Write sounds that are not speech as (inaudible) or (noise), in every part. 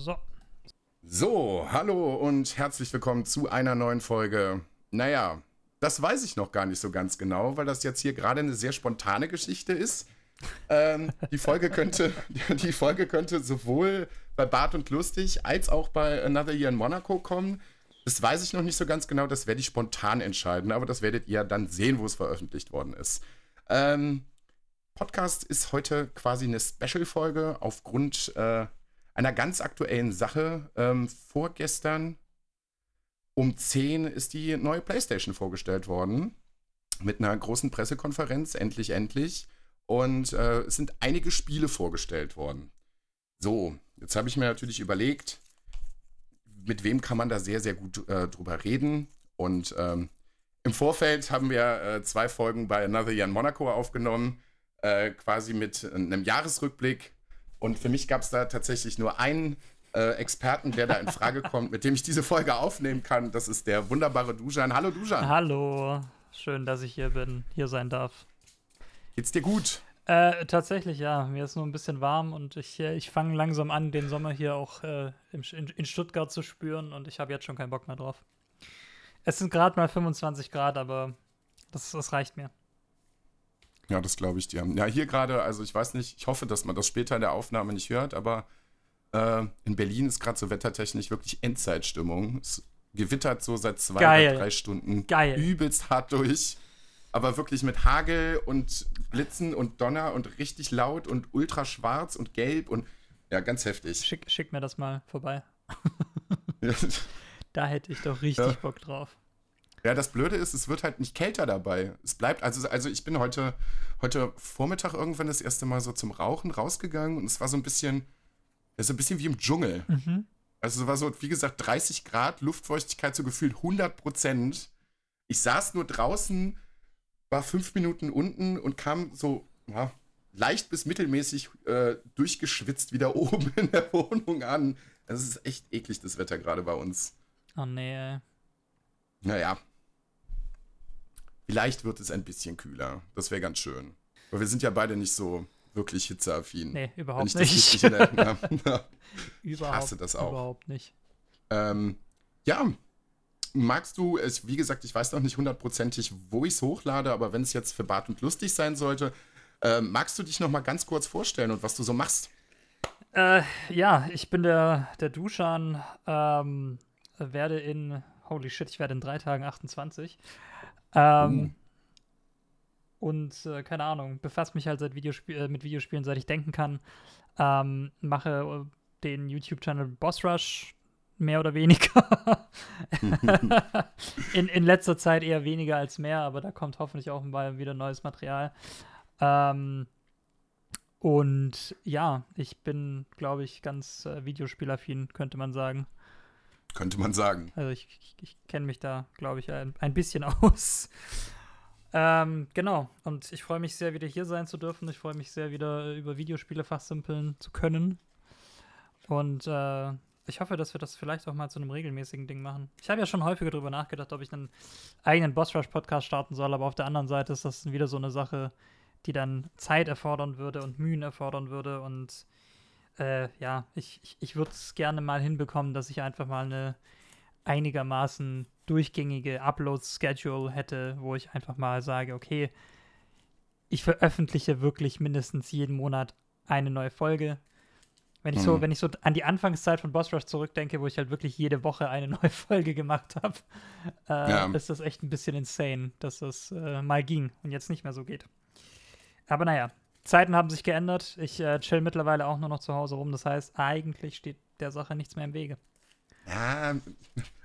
So. So, hallo und herzlich willkommen zu einer neuen Folge. Naja, das weiß ich noch gar nicht so ganz genau, weil das jetzt hier gerade eine sehr spontane Geschichte ist. Ähm, die, Folge könnte, (laughs) die Folge könnte sowohl bei Bart und Lustig als auch bei Another Year in Monaco kommen. Das weiß ich noch nicht so ganz genau, das werde ich spontan entscheiden, aber das werdet ihr dann sehen, wo es veröffentlicht worden ist. Ähm, Podcast ist heute quasi eine Special-Folge aufgrund äh, einer ganz aktuellen Sache. Ähm, vorgestern um 10 ist die neue PlayStation vorgestellt worden. Mit einer großen Pressekonferenz, endlich, endlich. Und äh, es sind einige Spiele vorgestellt worden. So, jetzt habe ich mir natürlich überlegt, mit wem kann man da sehr, sehr gut äh, drüber reden. Und ähm, im Vorfeld haben wir äh, zwei Folgen bei Another Year Monaco aufgenommen, äh, quasi mit einem Jahresrückblick. Und für mich gab es da tatsächlich nur einen äh, Experten, der da in Frage kommt, mit dem ich diese Folge aufnehmen kann. Das ist der wunderbare Dujan. Hallo Dujan. Hallo, schön, dass ich hier bin, hier sein darf. Geht's dir gut? Äh, tatsächlich, ja. Mir ist nur ein bisschen warm und ich, äh, ich fange langsam an, den Sommer hier auch äh, in, in, Stuttgart zu spüren und ich habe jetzt schon keinen Bock mehr drauf. Es sind gerade mal 25 Grad, aber das, das reicht mir. Ja, das glaube ich dir. Ja, hier gerade, also ich weiß nicht, ich hoffe, dass man das später in der Aufnahme nicht hört, aber äh, in Berlin ist gerade so wettertechnisch wirklich Endzeitstimmung. Es gewittert so seit zwei Geil. oder drei Stunden Geil. übelst hart durch. Aber wirklich mit Hagel und Blitzen und Donner und richtig laut und ultra schwarz und gelb und ja, ganz heftig. Schick, schick mir das mal vorbei. (laughs) da hätte ich doch richtig ja. Bock drauf. Ja, das Blöde ist, es wird halt nicht kälter dabei. Es bleibt, also, also ich bin heute, heute Vormittag irgendwann das erste Mal so zum Rauchen rausgegangen und es war so ein bisschen, so ein bisschen wie im Dschungel. Mhm. Also es war so, wie gesagt, 30 Grad, Luftfeuchtigkeit so gefühlt 100 Prozent. Ich saß nur draußen, war fünf Minuten unten und kam so ja, leicht bis mittelmäßig äh, durchgeschwitzt wieder (laughs) oben in der Wohnung an. Also es ist echt eklig, das Wetter gerade bei uns. Oh nee. Naja, Vielleicht wird es ein bisschen kühler. Das wäre ganz schön. Weil wir sind ja beide nicht so wirklich hitzeaffin. Nee, überhaupt nicht. Ich, überhaupt, ich (laughs) (laughs) hasse das auch. Überhaupt nicht. Ähm, ja, magst du es, wie gesagt, ich weiß noch nicht hundertprozentig, wo ich es hochlade, aber wenn es jetzt für Bart und lustig sein sollte, äh, magst du dich noch mal ganz kurz vorstellen und was du so machst? Äh, ja, ich bin der, der Duschan, ähm, werde in, holy shit, ich werde in drei Tagen 28. Ähm, uh. Und äh, keine Ahnung, befasse mich halt seit Videospiel äh, mit Videospielen, seit ich denken kann. Ähm, mache äh, den YouTube-Channel Boss Rush mehr oder weniger. (laughs) in, in letzter Zeit eher weniger als mehr, aber da kommt hoffentlich auch mal wieder neues Material. Ähm, und ja, ich bin, glaube ich, ganz äh, Videospielaffin, könnte man sagen. Könnte man sagen. Also ich, ich, ich kenne mich da, glaube ich, ein, ein bisschen (laughs) aus. Ähm, genau. Und ich freue mich sehr, wieder hier sein zu dürfen. Ich freue mich sehr, wieder über Videospiele fachsimpeln zu können. Und äh, ich hoffe, dass wir das vielleicht auch mal zu einem regelmäßigen Ding machen. Ich habe ja schon häufiger darüber nachgedacht, ob ich einen eigenen Boss Rush Podcast starten soll, aber auf der anderen Seite ist das wieder so eine Sache, die dann Zeit erfordern würde und Mühen erfordern würde und äh, ja, ich, ich, ich würde es gerne mal hinbekommen, dass ich einfach mal eine einigermaßen durchgängige Upload-Schedule hätte, wo ich einfach mal sage, okay, ich veröffentliche wirklich mindestens jeden Monat eine neue Folge. Wenn ich so, mhm. wenn ich so an die Anfangszeit von Boss Rush zurückdenke, wo ich halt wirklich jede Woche eine (laughs) neue Folge gemacht habe, äh, ja. ist das echt ein bisschen insane, dass das äh, mal ging und jetzt nicht mehr so geht. Aber naja, Zeiten haben sich geändert. Ich äh, chill mittlerweile auch nur noch zu Hause rum. Das heißt, eigentlich steht der Sache nichts mehr im Wege. Ja,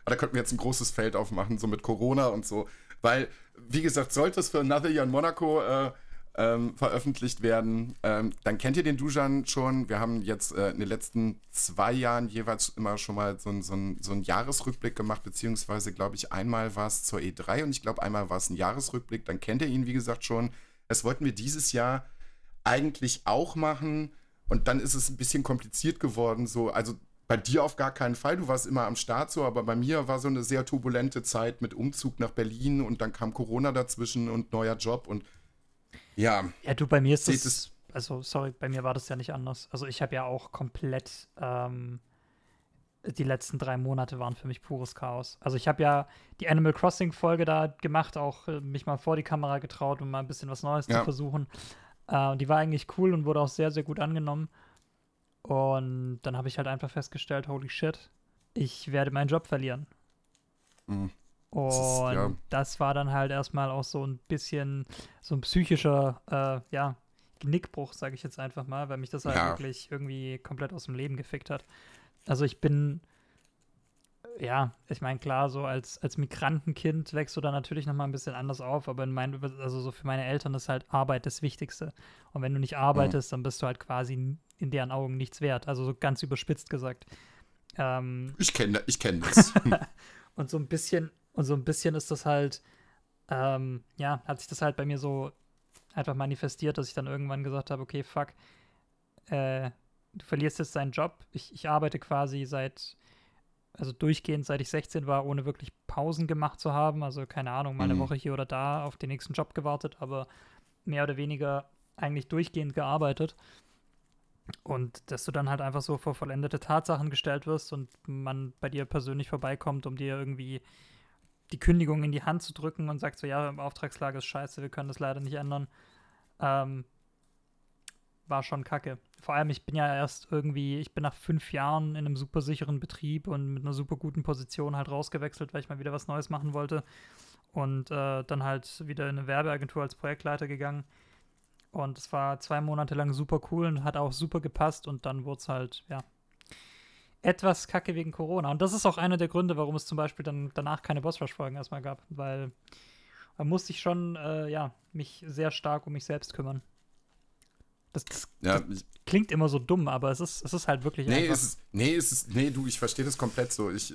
da könnten wir jetzt ein großes Feld aufmachen, so mit Corona und so. Weil, wie gesagt, sollte es für Another Year in Monaco äh, ähm, veröffentlicht werden, ähm, dann kennt ihr den Dujan schon. Wir haben jetzt äh, in den letzten zwei Jahren jeweils immer schon mal so, so, so einen Jahresrückblick gemacht, beziehungsweise, glaube ich, einmal war es zur E3 und ich glaube, einmal war es ein Jahresrückblick. Dann kennt ihr ihn, wie gesagt, schon. Das wollten wir dieses Jahr eigentlich auch machen. Und dann ist es ein bisschen kompliziert geworden. So, also bei dir auf gar keinen Fall. Du warst immer am Start so, aber bei mir war so eine sehr turbulente Zeit mit Umzug nach Berlin und dann kam Corona dazwischen und neuer Job und ja. Ja, du, bei mir ist das, also sorry, bei mir war das ja nicht anders. Also ich habe ja auch komplett ähm, die letzten drei Monate waren für mich pures Chaos. Also ich habe ja die Animal Crossing Folge da gemacht, auch äh, mich mal vor die Kamera getraut, um mal ein bisschen was Neues ja. zu versuchen. Äh, und die war eigentlich cool und wurde auch sehr, sehr gut angenommen. Und dann habe ich halt einfach festgestellt, holy shit, ich werde meinen Job verlieren. Mhm. Und das, ist, ja. das, war dann halt erstmal auch so ein bisschen so ein psychischer, äh, ja, Genickbruch, sage ich jetzt einfach mal, weil mich das halt ja. wirklich irgendwie komplett aus dem Leben gefickt hat. Also ich bin, ja, ich meine, klar, so als, als Migrantenkind wächst du da natürlich nochmal ein bisschen anders auf, aber in mein, also so für meine Eltern ist halt Arbeit das Wichtigste. Und wenn du nicht arbeitest, mhm. dann bist du halt quasi in deren Augen nichts wert. Also so ganz überspitzt gesagt. Ähm, ich kenne ich kenn (laughs) das. und so ein bisschen, und so ein bisschen ist das halt, ähm, ja, hat sich das halt bei mir so einfach manifestiert, dass ich dann irgendwann gesagt habe, okay, fuck, äh, du verlierst jetzt deinen Job. Ich, ich arbeite quasi seit, also durchgehend, seit ich 16 war, ohne wirklich Pausen gemacht zu haben. Also keine Ahnung, mal eine mhm. Woche hier oder da auf den nächsten Job gewartet, aber mehr oder weniger eigentlich durchgehend gearbeitet. Und dass du dann halt einfach so vor vollendete Tatsachen gestellt wirst und man bei dir persönlich vorbeikommt, um dir irgendwie die Kündigung in die Hand zu drücken und sagt so, ja, im Auftragslage ist scheiße, wir können das leider nicht ändern. Ähm, war schon kacke. Vor allem, ich bin ja erst irgendwie, ich bin nach fünf Jahren in einem super sicheren Betrieb und mit einer super guten Position halt rausgewechselt, weil ich mal wieder was Neues machen wollte. Und äh, dann halt wieder in eine Werbeagentur als Projektleiter gegangen. Und es war zwei Monate lang super cool und hat auch super gepasst. Und dann wurde es halt, ja, etwas kacke wegen Corona. Und das ist auch einer der Gründe, warum es zum Beispiel dann danach keine Boss Rush-Folgen erstmal gab. Weil da musste ich schon, äh, ja, mich sehr stark um mich selbst kümmern. Das, das, ja, das klingt immer so dumm, aber es ist, es ist halt wirklich nee, einfach. Ist, nee, es ist, nee, du, ich verstehe das komplett so. Ich,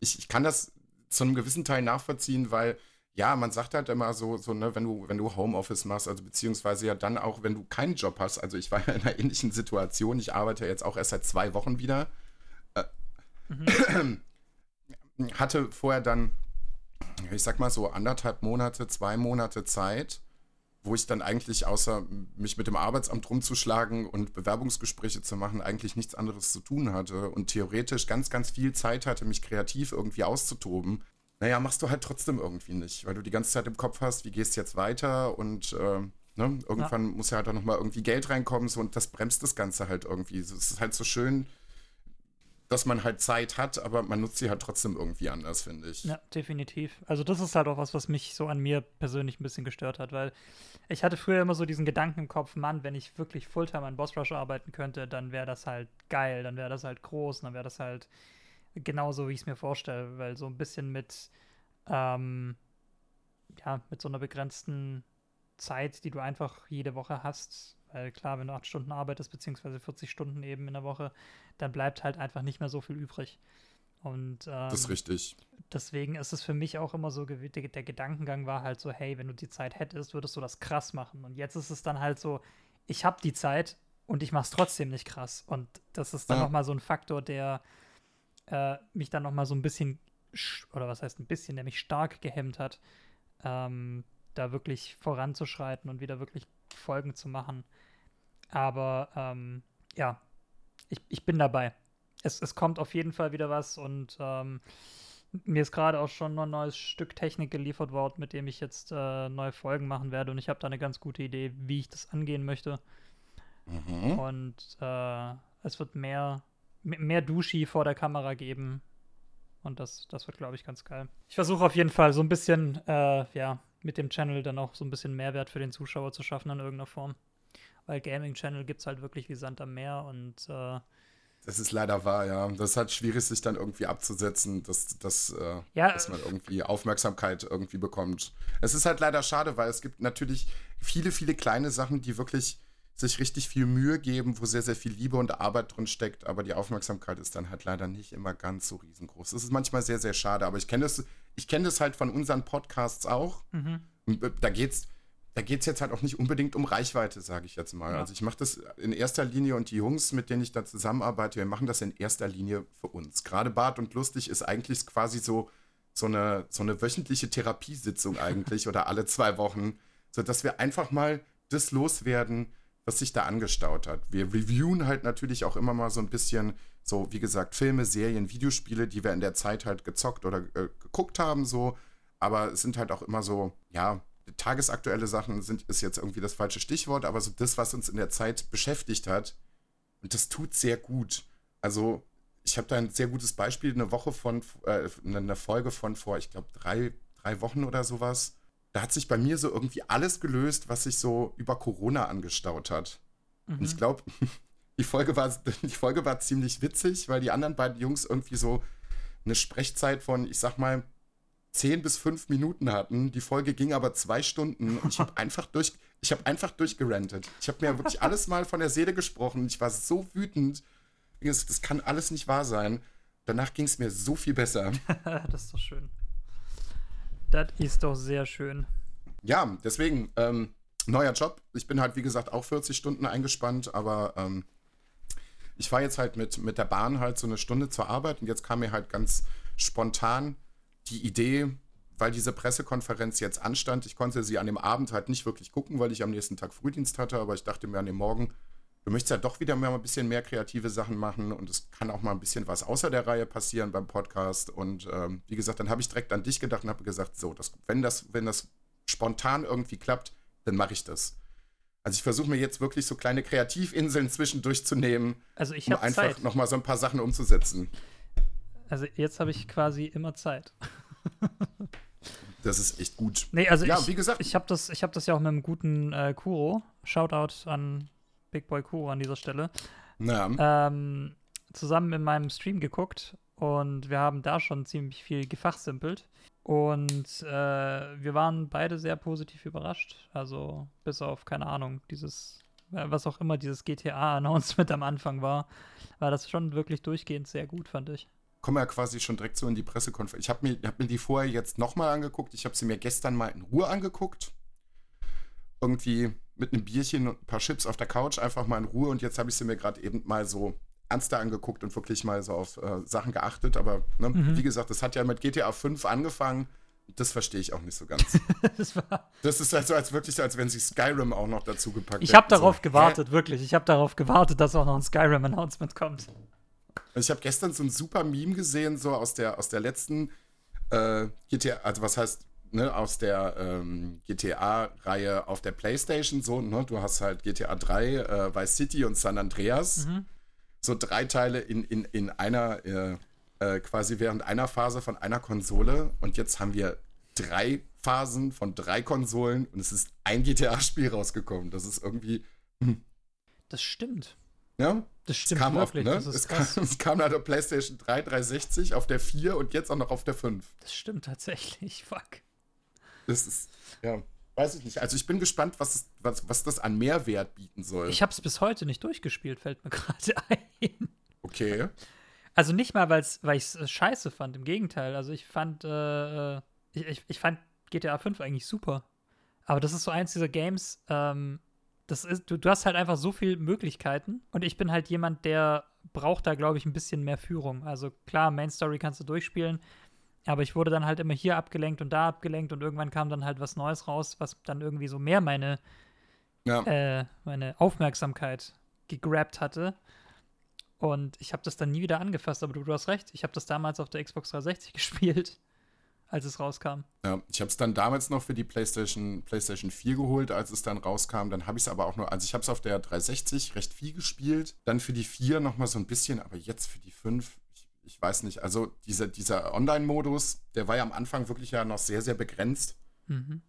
ich, ich kann das zu einem gewissen Teil nachvollziehen, weil ja, man sagt halt immer so, so ne, wenn du, wenn du Homeoffice machst, also beziehungsweise ja dann auch, wenn du keinen Job hast. Also ich war ja in einer ähnlichen Situation. Ich arbeite jetzt auch erst seit zwei Wochen wieder. Äh, mhm. (clears throat) Hatte vorher dann, ich sag mal so anderthalb Monate, zwei Monate Zeit, wo ich dann eigentlich außer mich mit dem Arbeitsamt rumzuschlagen und Bewerbungsgespräche zu machen, eigentlich nichts anderes zu tun hatte und theoretisch ganz, ganz viel Zeit hatte, mich kreativ irgendwie auszutoben. Naja, machst du halt trotzdem irgendwie nicht, weil du die ganze Zeit im Kopf hast, wie gehst du jetzt weiter und äh, ne, irgendwann ja. muss ja halt auch nochmal irgendwie Geld reinkommen so, und das bremst das Ganze halt irgendwie. Es ist halt so schön, dass man halt Zeit hat, aber man nutzt sie halt trotzdem irgendwie anders, finde ich. Ja, definitiv. Also das ist halt auch was, was mich so an mir persönlich ein bisschen gestört hat, weil ich hatte früher immer so diesen Gedanken im Kopf, Mann, wenn ich wirklich Fulltime an Boss Rush arbeiten könnte, dann wäre das halt geil, dann wäre das halt groß, dann wäre das halt genauso, wie ich es mir vorstelle, weil so ein bisschen mit, ähm, ja, mit so einer begrenzten Zeit, die du einfach jede Woche hast, weil klar, wenn du acht Stunden arbeitest, beziehungsweise 40 Stunden eben in der Woche, dann bleibt halt einfach nicht mehr so viel übrig. Und ähm, das ist richtig. Deswegen ist es für mich auch immer so, der, der Gedankengang war halt so, hey, wenn du die Zeit hättest, würdest du das krass machen. Und jetzt ist es dann halt so, ich habe die Zeit und ich mache es trotzdem nicht krass. Und das ist dann ja. nochmal so ein Faktor, der äh, mich dann nochmal so ein bisschen, oder was heißt ein bisschen, der mich stark gehemmt hat, ähm, da wirklich voranzuschreiten und wieder wirklich Folgen zu machen. Aber ähm, ja, ich, ich bin dabei. Es, es kommt auf jeden Fall wieder was und ähm, mir ist gerade auch schon ein neues Stück Technik geliefert worden, mit dem ich jetzt äh, neue Folgen machen werde und ich habe da eine ganz gute Idee, wie ich das angehen möchte. Mhm. Und äh, es wird mehr, mehr Duschi vor der Kamera geben. Und das, das wird, glaube ich, ganz geil. Ich versuche auf jeden Fall so ein bisschen, äh, ja, mit dem Channel dann auch so ein bisschen Mehrwert für den Zuschauer zu schaffen in irgendeiner Form weil Gaming-Channel gibt es halt wirklich wie Sand am Meer und äh, das ist leider wahr, ja. Das ist halt schwierig, sich dann irgendwie abzusetzen, dass, dass, äh, ja, dass man irgendwie Aufmerksamkeit irgendwie bekommt. Es ist halt leider schade, weil es gibt natürlich viele, viele kleine Sachen, die wirklich sich richtig viel Mühe geben, wo sehr, sehr viel Liebe und Arbeit drin steckt, aber die Aufmerksamkeit ist dann halt leider nicht immer ganz so riesengroß. Das ist manchmal sehr, sehr schade, aber ich kenne das, ich kenne das halt von unseren Podcasts auch. Mhm. Äh, da geht's, da geht es jetzt halt auch nicht unbedingt um Reichweite, sage ich jetzt mal. Ja. Also ich mache das in erster Linie und die Jungs, mit denen ich da zusammenarbeite, wir machen das in erster Linie für uns. Gerade Bart und Lustig ist eigentlich quasi so, so, eine, so eine wöchentliche Therapiesitzung eigentlich (laughs) oder alle zwei Wochen, sodass wir einfach mal das loswerden, was sich da angestaut hat. Wir reviewen halt natürlich auch immer mal so ein bisschen So, wie gesagt, Filme, Serien, Videospiele, die wir in der Zeit halt gezockt oder äh, geguckt haben, so. Aber es sind halt auch immer so, ja, tagesaktuelle Sachen sind, ist jetzt irgendwie das falsche Stichwort, aber so das, was uns in der Zeit beschäftigt hat. Und das tut sehr gut. Also, ich habe da ein sehr gutes Beispiel, eine Woche von, äh, eine Folge von vor, ich glaube, drei, drei Wochen oder sowas. Da hat sich bei mir so irgendwie alles gelöst, was sich so über Corona angestaut hat. Mhm. Und ich glaube, (laughs) die Folge, war, die Folge war ziemlich witzig, weil die anderen beiden Jungs irgendwie so eine Sprechzeit von, ich sag mal, 10 bis 5 Minuten hatten. Die Folge ging aber zwei Stunden und ich habe (laughs) einfach durch, ich habe einfach durchgerantet. Ich habe mir wirklich alles mal von der Seele gesprochen. Ich war so wütend. Das, kann alles nicht wahr sein. Danach ging es mir so viel besser. (laughs) das ist doch schön. Das ist doch sehr schön. Ja, deswegen, ähm, neuer Job. Ich bin halt, wie gesagt, auch 40 Stunden eingespannt, aber ähm, ich fahre jetzt halt mit, mit der Bahn halt so eine Stunde zur Arbeit und jetzt kam mir halt ganz spontan die Idee, weil diese Pressekonferenz jetzt anstand, ich konnte sie an dem Abend halt nicht wirklich gucken, weil ich am nächsten Tag Frühdienst hatte, aber ich dachte mir an dem Morgen, du möchtest ja doch wieder mal ein bisschen mehr kreative Sachen machen und es kann auch mal ein bisschen was außer der Reihe passieren beim Podcast. Und ähm, wie gesagt, dann habe ich direkt an dich gedacht und habe gesagt, so, das, wenn, das, wenn das spontan irgendwie klappt, dann mache ich das. Also ich versuche mir jetzt wirklich so kleine Kreativinseln zwischendurch zu nehmen, also um einfach nochmal so ein paar Sachen umzusetzen. Also jetzt habe ich quasi immer Zeit. das ist echt gut. Nee, also ja, ich, wie gesagt. Ich habe das, hab das ja auch mit einem guten äh, Kuro. Shoutout an Big Boy Kuro an dieser Stelle. Ja. Ähm, zusammen in meinem Stream geguckt und wir haben da schon ziemlich viel gefachsimpelt. Und äh, wir waren beide sehr positiv überrascht. Also bis auf, keine Ahnung, dieses, was auch immer dieses GTA-Announcement am Anfang war, war das schon wirklich durchgehend sehr gut, fand ich komme ja quasi schon direkt so in die Pressekonferenz. Ich habe mir, hab mir die vorher jetzt nochmal angeguckt. Ich habe sie mir gestern mal in Ruhe angeguckt. Irgendwie mit einem Bierchen und ein paar Chips auf der Couch, einfach mal in Ruhe. Und jetzt habe ich sie mir gerade eben mal so ernster angeguckt und wirklich mal so auf äh, Sachen geachtet. Aber ne, mhm. wie gesagt, das hat ja mit GTA 5 angefangen. Das verstehe ich auch nicht so ganz. (laughs) das, das, ist halt so, als wirklich, als wenn sie Skyrim auch noch dazu gepackt. Ich habe darauf so, gewartet, hä? wirklich. Ich habe darauf gewartet, dass auch noch ein Skyrim-Announcement kommt. Ich habe gestern so ein super Meme gesehen, so aus der, aus der letzten äh, GTA, also was heißt, ne, aus der ähm, GTA-Reihe auf der Playstation, so, ne, du hast halt GTA 3, äh, Vice City und San Andreas. Mhm. So drei Teile in, in, in einer, äh, äh quasi während einer Phase von einer Konsole. Und jetzt haben wir drei Phasen von drei Konsolen und es ist ein GTA-Spiel rausgekommen. Das ist irgendwie. Hm. Das stimmt. Ja? Das stimmt es kam wirklich. Auf, ne? es, kam, es kam halt auf PlayStation 3, 360, auf der 4 und jetzt auch noch auf der 5. Das stimmt tatsächlich. (laughs) Fuck. Das ist, ja, weiß ich nicht. Also ich bin gespannt, was, was, was das an Mehrwert bieten soll. Ich habe es bis heute nicht durchgespielt, fällt mir (laughs) gerade ein. Okay. Also nicht mal, weil's, weil ich es scheiße fand, im Gegenteil. Also ich fand, äh, ich, ich, ich fand GTA 5 eigentlich super. Aber das ist so eins dieser Games, ähm, das ist, du, du hast halt einfach so viele Möglichkeiten und ich bin halt jemand, der braucht da, glaube ich, ein bisschen mehr Führung. Also klar, Main Story kannst du durchspielen, aber ich wurde dann halt immer hier abgelenkt und da abgelenkt und irgendwann kam dann halt was Neues raus, was dann irgendwie so mehr meine, ja. äh, meine Aufmerksamkeit gegrabt hatte. Und ich habe das dann nie wieder angefasst, aber du, du hast recht, ich habe das damals auf der Xbox 360 (laughs) gespielt als es rauskam. Ja, ich habe es dann damals noch für die PlayStation, PlayStation 4 geholt, als es dann rauskam. Dann habe ich es aber auch nur, also ich habe es auf der 360 recht viel gespielt. Dann für die 4 nochmal so ein bisschen, aber jetzt für die 5, ich, weiß nicht. Also dieser, dieser Online-Modus, der war ja am Anfang wirklich ja noch sehr, sehr begrenzt. Mhm.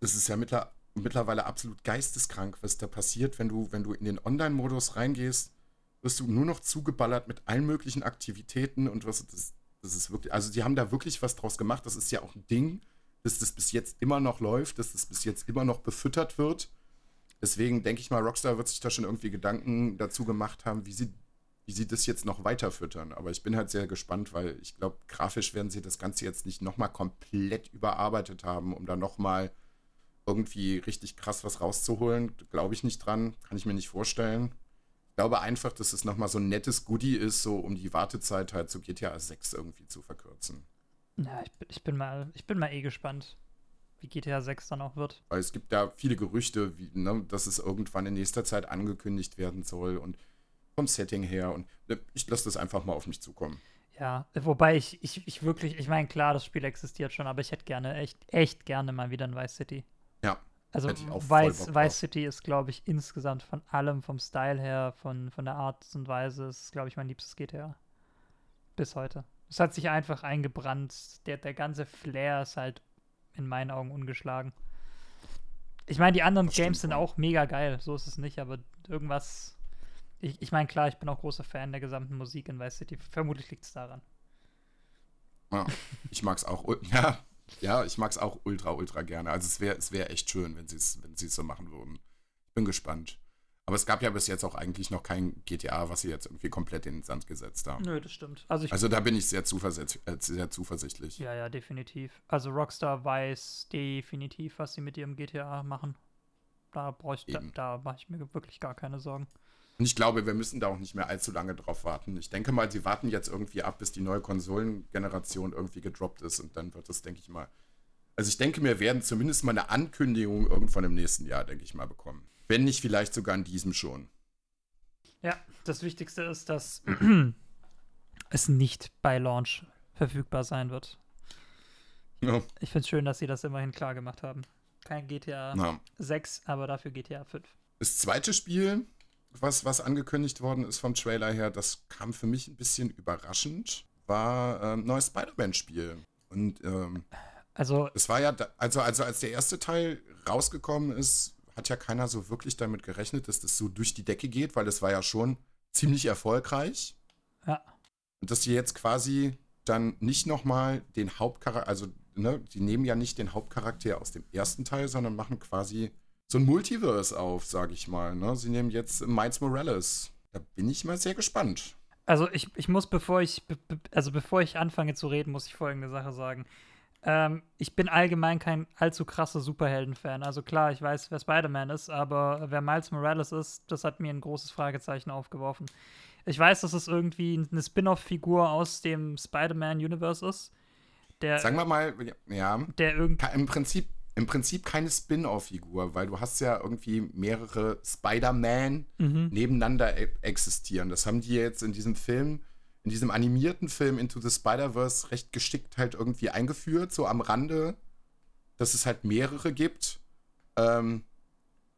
Das ist ja mittler, mittlerweile absolut geisteskrank, was da passiert, wenn du, wenn du in den Online-Modus reingehst wirst du nur noch zugeballert mit allen möglichen Aktivitäten und was das, das ist wirklich, also die haben da wirklich was draus gemacht. Das ist ja auch ein Ding, dass das bis jetzt immer noch läuft, dass das bis jetzt immer noch befüttert wird. Deswegen denke ich mal, Rockstar wird sich da schon irgendwie Gedanken dazu gemacht haben, wie sie, wie sie das jetzt noch weiter füttern. Aber ich bin halt sehr gespannt, weil ich glaube, grafisch werden sie das Ganze jetzt nicht nochmal komplett überarbeitet haben, um da nochmal irgendwie richtig krass was rauszuholen. Glaube ich nicht dran, kann ich mir nicht vorstellen. Ich glaube einfach, dass es nochmal so ein nettes Goodie ist, so um die Wartezeit halt zu GTA 6 irgendwie zu verkürzen. Ja, ich, ich, bin mal, ich bin mal eh gespannt, wie GTA 6 dann auch wird. Weil es gibt da viele Gerüchte, wie, ne, dass es irgendwann in nächster Zeit angekündigt werden soll. Und vom Setting her. Und äh, ich lasse das einfach mal auf mich zukommen. Ja, wobei ich, ich, ich wirklich, ich meine, klar, das Spiel existiert schon, aber ich hätte gerne, echt, echt gerne mal wieder ein Vice City. Also Vice, Vice City ist, glaube ich, insgesamt von allem, vom Style her, von, von der Art und Weise, ist, glaube ich, mein liebstes GTA. Bis heute. Es hat sich einfach eingebrannt. Der, der ganze Flair ist halt in meinen Augen ungeschlagen. Ich meine, die anderen Games sind auch mega geil, so ist es nicht, aber irgendwas. Ich, ich meine, klar, ich bin auch großer Fan der gesamten Musik in Vice City. Vermutlich liegt es daran. Ja, ich mag es auch. (laughs) Ja, ja, ich mag es auch ultra, ultra gerne. Also es wäre es wär echt schön, wenn sie es wenn so machen würden. Ich bin gespannt. Aber es gab ja bis jetzt auch eigentlich noch kein GTA, was sie jetzt irgendwie komplett in den Sand gesetzt haben. Nö, das stimmt. Also, also da bin ich sehr, zuversicht, äh, sehr zuversichtlich. Ja, ja, definitiv. Also Rockstar weiß definitiv, was sie mit ihrem GTA machen. Da da, da mache ich mir wirklich gar keine Sorgen. Und ich glaube, wir müssen da auch nicht mehr allzu lange drauf warten. Ich denke mal, sie warten jetzt irgendwie ab, bis die neue Konsolengeneration irgendwie gedroppt ist und dann wird das, denke ich mal. Also ich denke, wir werden zumindest mal eine Ankündigung irgendwann im nächsten Jahr, denke ich mal, bekommen. Wenn nicht vielleicht sogar in diesem schon. Ja, das Wichtigste ist, dass (clears throat) es nicht bei Launch verfügbar sein wird. Ja. Ich finde es schön, dass sie das immerhin klar gemacht haben. Kein GTA ja. 6, aber dafür GTA 5. Das zweite Spiel, was, was angekündigt worden ist vom Trailer her, das kam für mich ein bisschen überraschend, war ein ähm, neues Spider-Man-Spiel. Und ähm, also es war ja, also, also als der erste Teil rausgekommen ist, hat ja keiner so wirklich damit gerechnet, dass das so durch die Decke geht, weil es war ja schon ziemlich erfolgreich. Ja. Und dass die jetzt quasi dann nicht nochmal den Hauptcharakter, also ne, die nehmen ja nicht den Hauptcharakter aus dem ersten Teil, sondern machen quasi so ein Multiverse auf, sage ich mal. Ne? Sie nehmen jetzt Miles Morales. Da bin ich mal sehr gespannt. Also ich, ich muss, bevor ich, also bevor ich anfange zu reden, muss ich folgende Sache sagen. Ähm, ich bin allgemein kein allzu krasser Superhelden-Fan. Also klar, ich weiß, wer Spider-Man ist, aber wer Miles Morales ist, das hat mir ein großes Fragezeichen aufgeworfen. Ich weiß, dass es irgendwie eine Spin-off-Figur aus dem Spider-Man-Universe ist. Der, Sagen wir mal, ja. Der irgendwie. Im Prinzip, Im Prinzip keine Spin-off-Figur, weil du hast ja irgendwie mehrere Spider-Man mhm. nebeneinander e existieren. Das haben die jetzt in diesem Film in diesem animierten Film Into the Spider-Verse recht geschickt halt irgendwie eingeführt, so am Rande, dass es halt mehrere gibt. Ähm,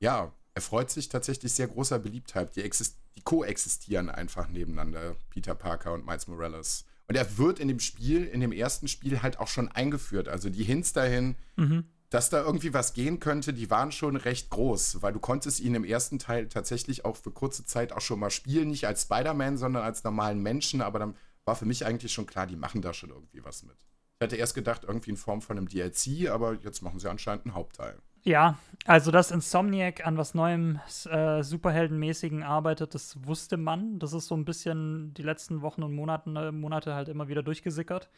ja, erfreut sich tatsächlich sehr großer Beliebtheit. Die, die koexistieren einfach nebeneinander, Peter Parker und Miles Morales. Und er wird in dem Spiel, in dem ersten Spiel halt auch schon eingeführt. Also die Hints dahin, mhm dass da irgendwie was gehen könnte, die waren schon recht groß, weil du konntest ihn im ersten Teil tatsächlich auch für kurze Zeit auch schon mal spielen, nicht als Spider-Man, sondern als normalen Menschen, aber dann war für mich eigentlich schon klar, die machen da schon irgendwie was mit. Ich hätte erst gedacht, irgendwie in Form von einem DLC, aber jetzt machen sie anscheinend einen Hauptteil. Ja, also dass Insomniac an was Neuem, äh, Superheldenmäßigen arbeitet, das wusste man. Das ist so ein bisschen die letzten Wochen und Monaten, äh, Monate halt immer wieder durchgesickert.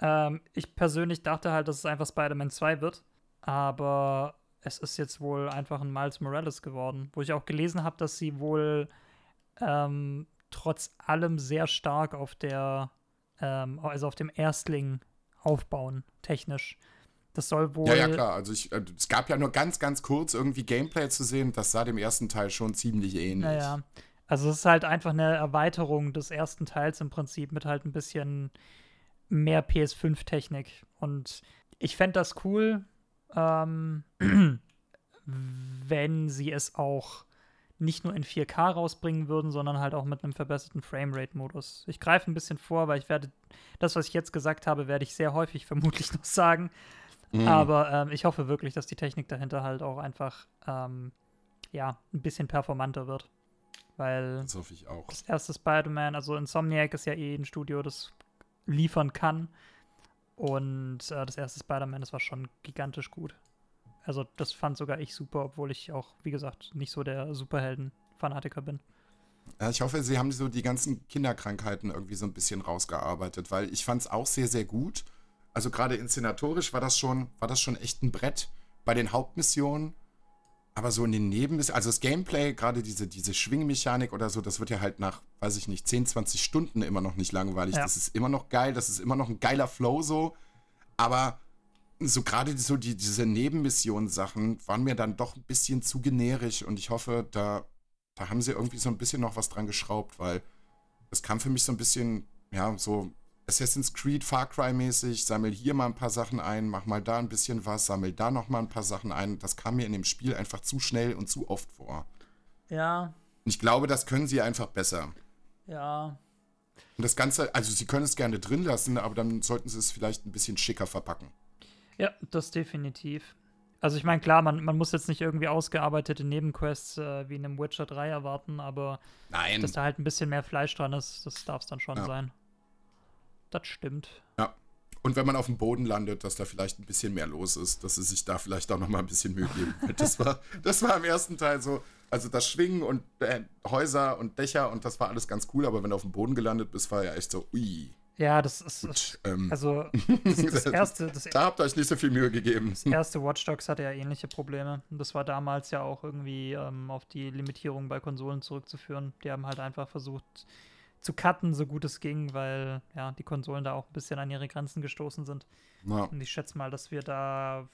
Ähm, ich persönlich dachte halt, dass es einfach Spider-Man 2 wird aber es ist jetzt wohl einfach ein Miles Morales geworden, wo ich auch gelesen habe, dass sie wohl ähm, trotz allem sehr stark auf der, ähm, also auf dem Erstling aufbauen, technisch. Das soll wohl. Ja, ja, klar. Also ich, äh, es gab ja nur ganz, ganz kurz irgendwie Gameplay zu sehen. Das sah dem ersten Teil schon ziemlich ähnlich. Naja. Also es ist halt einfach eine Erweiterung des ersten Teils im Prinzip mit halt ein bisschen mehr PS5-Technik. Und ich fände das cool, ähm, (clears throat) wenn sie es auch nicht nur in 4K rausbringen würden, sondern halt auch mit einem verbesserten Framerate-Modus. Ich greife ein bisschen vor, weil ich werde, das, was ich jetzt gesagt habe, werde ich sehr häufig (laughs) vermutlich noch sagen. Mhm. Aber ähm, ich hoffe wirklich, dass die Technik dahinter halt auch einfach, ähm, ja, ein bisschen performanter wird. Weil das hoffe ich auch. Das erste Spider-Man, also Insomniac ist ja eh ein Studio, das liefern kann. Und äh, das erste Spider-Man, das war schon gigantisch gut. Also, das fand sogar ich super, obwohl ich auch, wie gesagt, nicht so der Superhelden-Fanatiker bin. Ja, ich hoffe, sie haben so die ganzen Kinderkrankheiten irgendwie so ein bisschen rausgearbeitet, weil ich fand es auch sehr, sehr gut. Also gerade inszenatorisch war das schon, war das schon echt ein Brett. Bei den Hauptmissionen aber so in den Neben also das Gameplay, gerade diese, diese Schwingmechanik oder so, das wird ja halt nach, weiß ich nicht, 10, 20 Stunden immer noch nicht langweilig. Ja. Das ist immer noch geil, das ist immer noch ein geiler Flow so. Aber so gerade so die, diese Nebenmissionen-Sachen waren mir dann doch ein bisschen zu generisch und ich hoffe, da da haben sie irgendwie so ein bisschen noch was dran geschraubt, weil das kam für mich so ein bisschen, ja, so Assassin's Creed, Far Cry mäßig, sammel hier mal ein paar Sachen ein, mach mal da ein bisschen was, sammel da noch mal ein paar Sachen ein. Das kam mir in dem Spiel einfach zu schnell und zu oft vor. Ja. Und ich glaube, das können sie einfach besser. Ja. Und das Ganze, also sie können es gerne drin lassen, aber dann sollten sie es vielleicht ein bisschen schicker verpacken. Ja, das definitiv. Also ich meine, klar, man, man muss jetzt nicht irgendwie ausgearbeitete Nebenquests äh, wie in einem Witcher 3 erwarten, aber Nein. dass da halt ein bisschen mehr Fleisch dran ist, das darf es dann schon Ja. sein. Das stimmt. Ja. Und wenn man auf dem Boden landet, dass da vielleicht ein bisschen mehr los ist, dass sie sich da vielleicht auch noch mal ein bisschen Mühe geben. Das war, (laughs) das war im ersten Teil so, also das Schwingen und äh, Häuser und Dächer und das war alles ganz cool, aber wenn du auf dem Boden gelandet bist, war ja echt so, ui. Ja, das ist. Gut, ähm, Also, das, (laughs) das erste, das da habt ihr euch nicht so viel Mühe gegeben. Das erste Watch Dogs hatte ja ähnliche Probleme. Und das war damals ja auch irgendwie ähm, auf die Limitierung bei Konsolen zurückzuführen. Die haben halt einfach versucht zu cutten, so gut es ging, weil ja die Konsolen da auch ein bisschen an ihre Grenzen gestoßen sind. Ja. Und ich schätze mal, dass wir da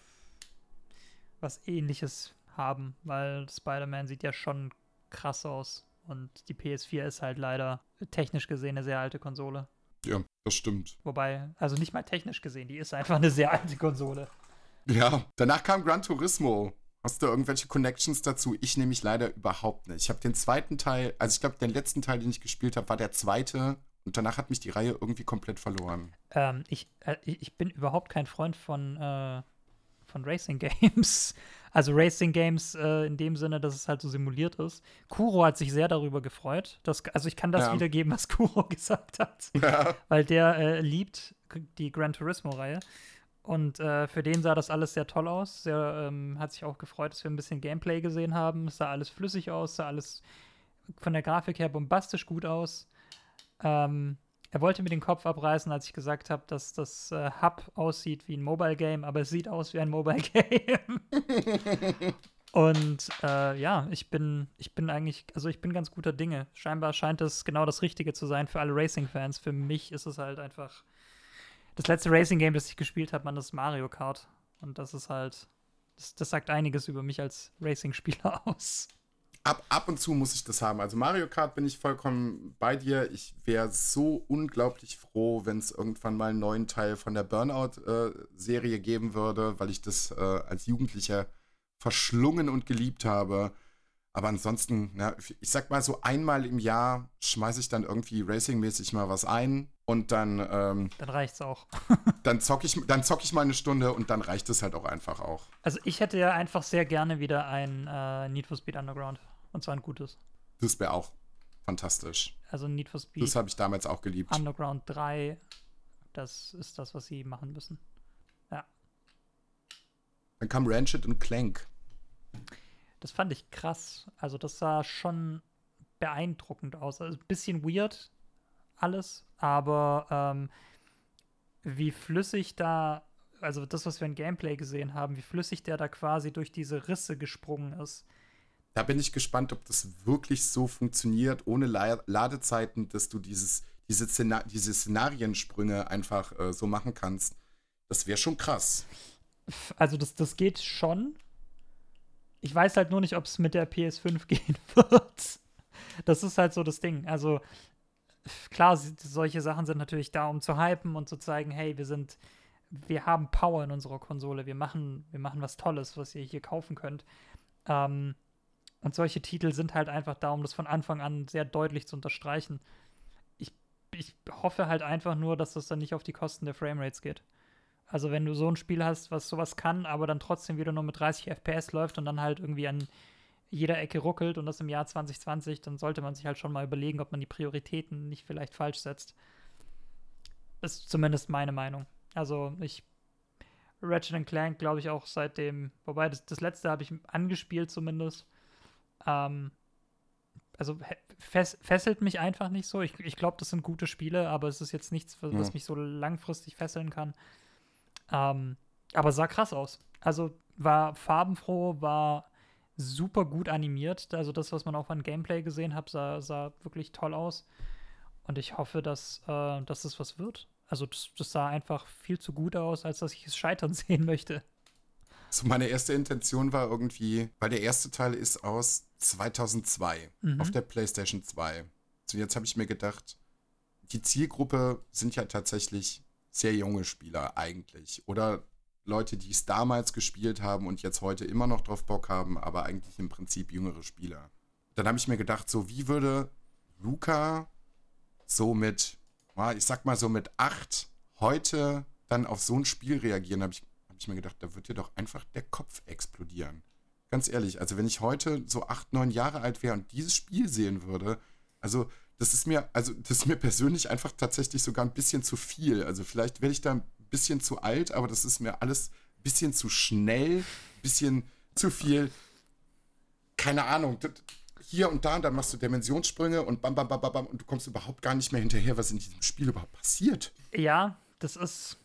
was ähnliches haben, weil Spider-Man sieht ja schon krass aus. Und die PS4 ist halt leider technisch gesehen eine sehr alte Konsole. ja, das stimmt. Wobei, also nicht mal technisch gesehen, die ist einfach eine sehr alte Konsole. Ja, danach kam Gran Turismo. Hast du irgendwelche Connections dazu? Ich nämlich leider überhaupt nicht. Ich habe den zweiten Teil, also ich glaube, den letzten Teil, den ich gespielt habe, war der zweite. Und danach hat mich die Reihe irgendwie komplett verloren. Ähm, ich, äh, ich ich bin überhaupt kein Freund von, äh, von Racing Games. (laughs) Also Racing Games äh, in dem Sinne, dass es halt so simuliert ist. Kuro hat sich sehr darüber gefreut. Dass, also ich kann das Ja. wiedergeben, was (laughs) Kuro gesagt hat. Ja. Weil der äh, liebt die Gran Turismo-Reihe. Und äh, für den sah das alles sehr toll aus. Der ähm, hat sich auch gefreut, dass wir ein bisschen Gameplay gesehen haben. Es sah alles flüssig aus, sah alles von der Grafik her bombastisch gut aus. Ähm, er wollte mir den Kopf abreißen, als ich gesagt habe, dass das äh, Hub aussieht wie ein Mobile Game, aber es sieht aus wie ein Mobile (laughs) Game. Und äh, ja, ich bin, ich bin eigentlich, also ich bin ganz guter Dinge. Scheinbar scheint es genau das Richtige zu sein für alle Racing-Fans. Für mich ist es halt einfach das letzte Racing-Game, das ich gespielt habe, man, das ist Mario Kart. Und das ist halt, das, das sagt einiges über mich als Racing-Spieler (laughs) aus. Ab, ab und zu muss ich das haben. Also Mario Kart bin ich vollkommen bei dir. Ich wäre so unglaublich froh, wenn es irgendwann mal einen neuen Teil von der Burnout-Serie geben würde, weil ich das äh, als Jugendlicher verschlungen und geliebt habe. Aber ansonsten, na, ich sag mal so einmal im Jahr schmeiße ich dann irgendwie racingmäßig mal was ein und dann, ähm, Dann reicht's auch. (laughs) dann zocke ich, dann zock ich mal eine Stunde und dann reicht es halt auch einfach auch. Also ich hätte ja einfach sehr gerne wieder ein äh, Need for Speed Underground. Und zwar ein gutes. Das wäre auch fantastisch. Also Need for Speed Das habe ich damals auch geliebt. Underground 3, das ist das, was sie machen müssen. Dann kam Ratchet und Clank. Das fand ich krass. Also das sah schon beeindruckend aus. Also ein bisschen weird alles, aber ähm, wie flüssig da, also das, was wir in Gameplay gesehen haben, wie flüssig der da quasi durch diese Risse gesprungen ist. Da bin ich gespannt, ob das wirklich so funktioniert, ohne La Ladezeiten, dass du dieses, diese, Szena diese Szenariensprünge einfach äh, so machen kannst. Das wäre schon krass. Also das, das geht schon. Ich weiß halt nur nicht, ob es mit der PS5 (laughs) gehen wird. Das ist halt so das Ding. Also klar, solche Sachen sind natürlich da, um zu hypen und zu zeigen, hey, wir sind, wir haben Power in unserer Konsole, wir machen, wir machen was Tolles, was ihr hier kaufen könnt. Ähm, und solche Titel sind halt einfach da, um das von Anfang an sehr deutlich zu unterstreichen. Ich, ich hoffe halt einfach nur, dass das dann nicht auf die Kosten der Framerates geht. Also wenn du so ein Spiel hast, was sowas kann, aber dann trotzdem wieder nur mit 30 FPS läuft und dann halt irgendwie an jeder Ecke ruckelt und das im Jahr 2020, dann sollte man sich halt schon mal überlegen, ob man die Prioritäten nicht vielleicht falsch setzt. Das ist zumindest meine Meinung. Also ich Ratchet Clank glaube ich auch seitdem, wobei das, das letzte habe ich angespielt zumindest. Ähm, also fess, fesselt mich einfach nicht so. Ich, ich glaube, das sind gute Spiele, aber es ist jetzt nichts, was, was Ja. mich so langfristig fesseln kann. Ähm, aber sah krass aus. Also war farbenfroh, war super gut animiert. Also das, was man auch an Gameplay gesehen hat, sah, sah wirklich toll aus. Und ich hoffe, dass, äh, dass es was wird. Also das, das sah einfach viel zu gut aus, als dass ich es scheitern (laughs) sehen möchte. So meine erste Intention war irgendwie, weil der erste Teil ist aus 2002 mhm. auf der PlayStation 2. So, jetzt habe ich mir gedacht, die Zielgruppe sind ja tatsächlich sehr junge Spieler eigentlich. Oder Leute, die es damals gespielt haben und jetzt heute immer noch drauf Bock haben, aber eigentlich im Prinzip jüngere Spieler. Dann habe ich mir gedacht, so wie würde Luca so mit, ich sag mal so mit acht heute dann auf so ein Spiel reagieren, habe ich, hab ich mir gedacht, da wird dir doch einfach der Kopf explodieren. Ganz ehrlich, also wenn ich heute so acht, neun Jahre alt wäre und dieses Spiel sehen würde, also das ist mir, also das ist mir persönlich einfach tatsächlich sogar ein bisschen zu viel. Also vielleicht werde ich da ein bisschen zu alt, aber das ist mir alles ein bisschen zu schnell, ein bisschen zu viel. Keine Ahnung. Hier und da, und dann machst du Dimensionssprünge und bam, bam, bam, bam, bam, und du kommst überhaupt gar nicht mehr hinterher, was in diesem Spiel überhaupt passiert. Ja, das ist,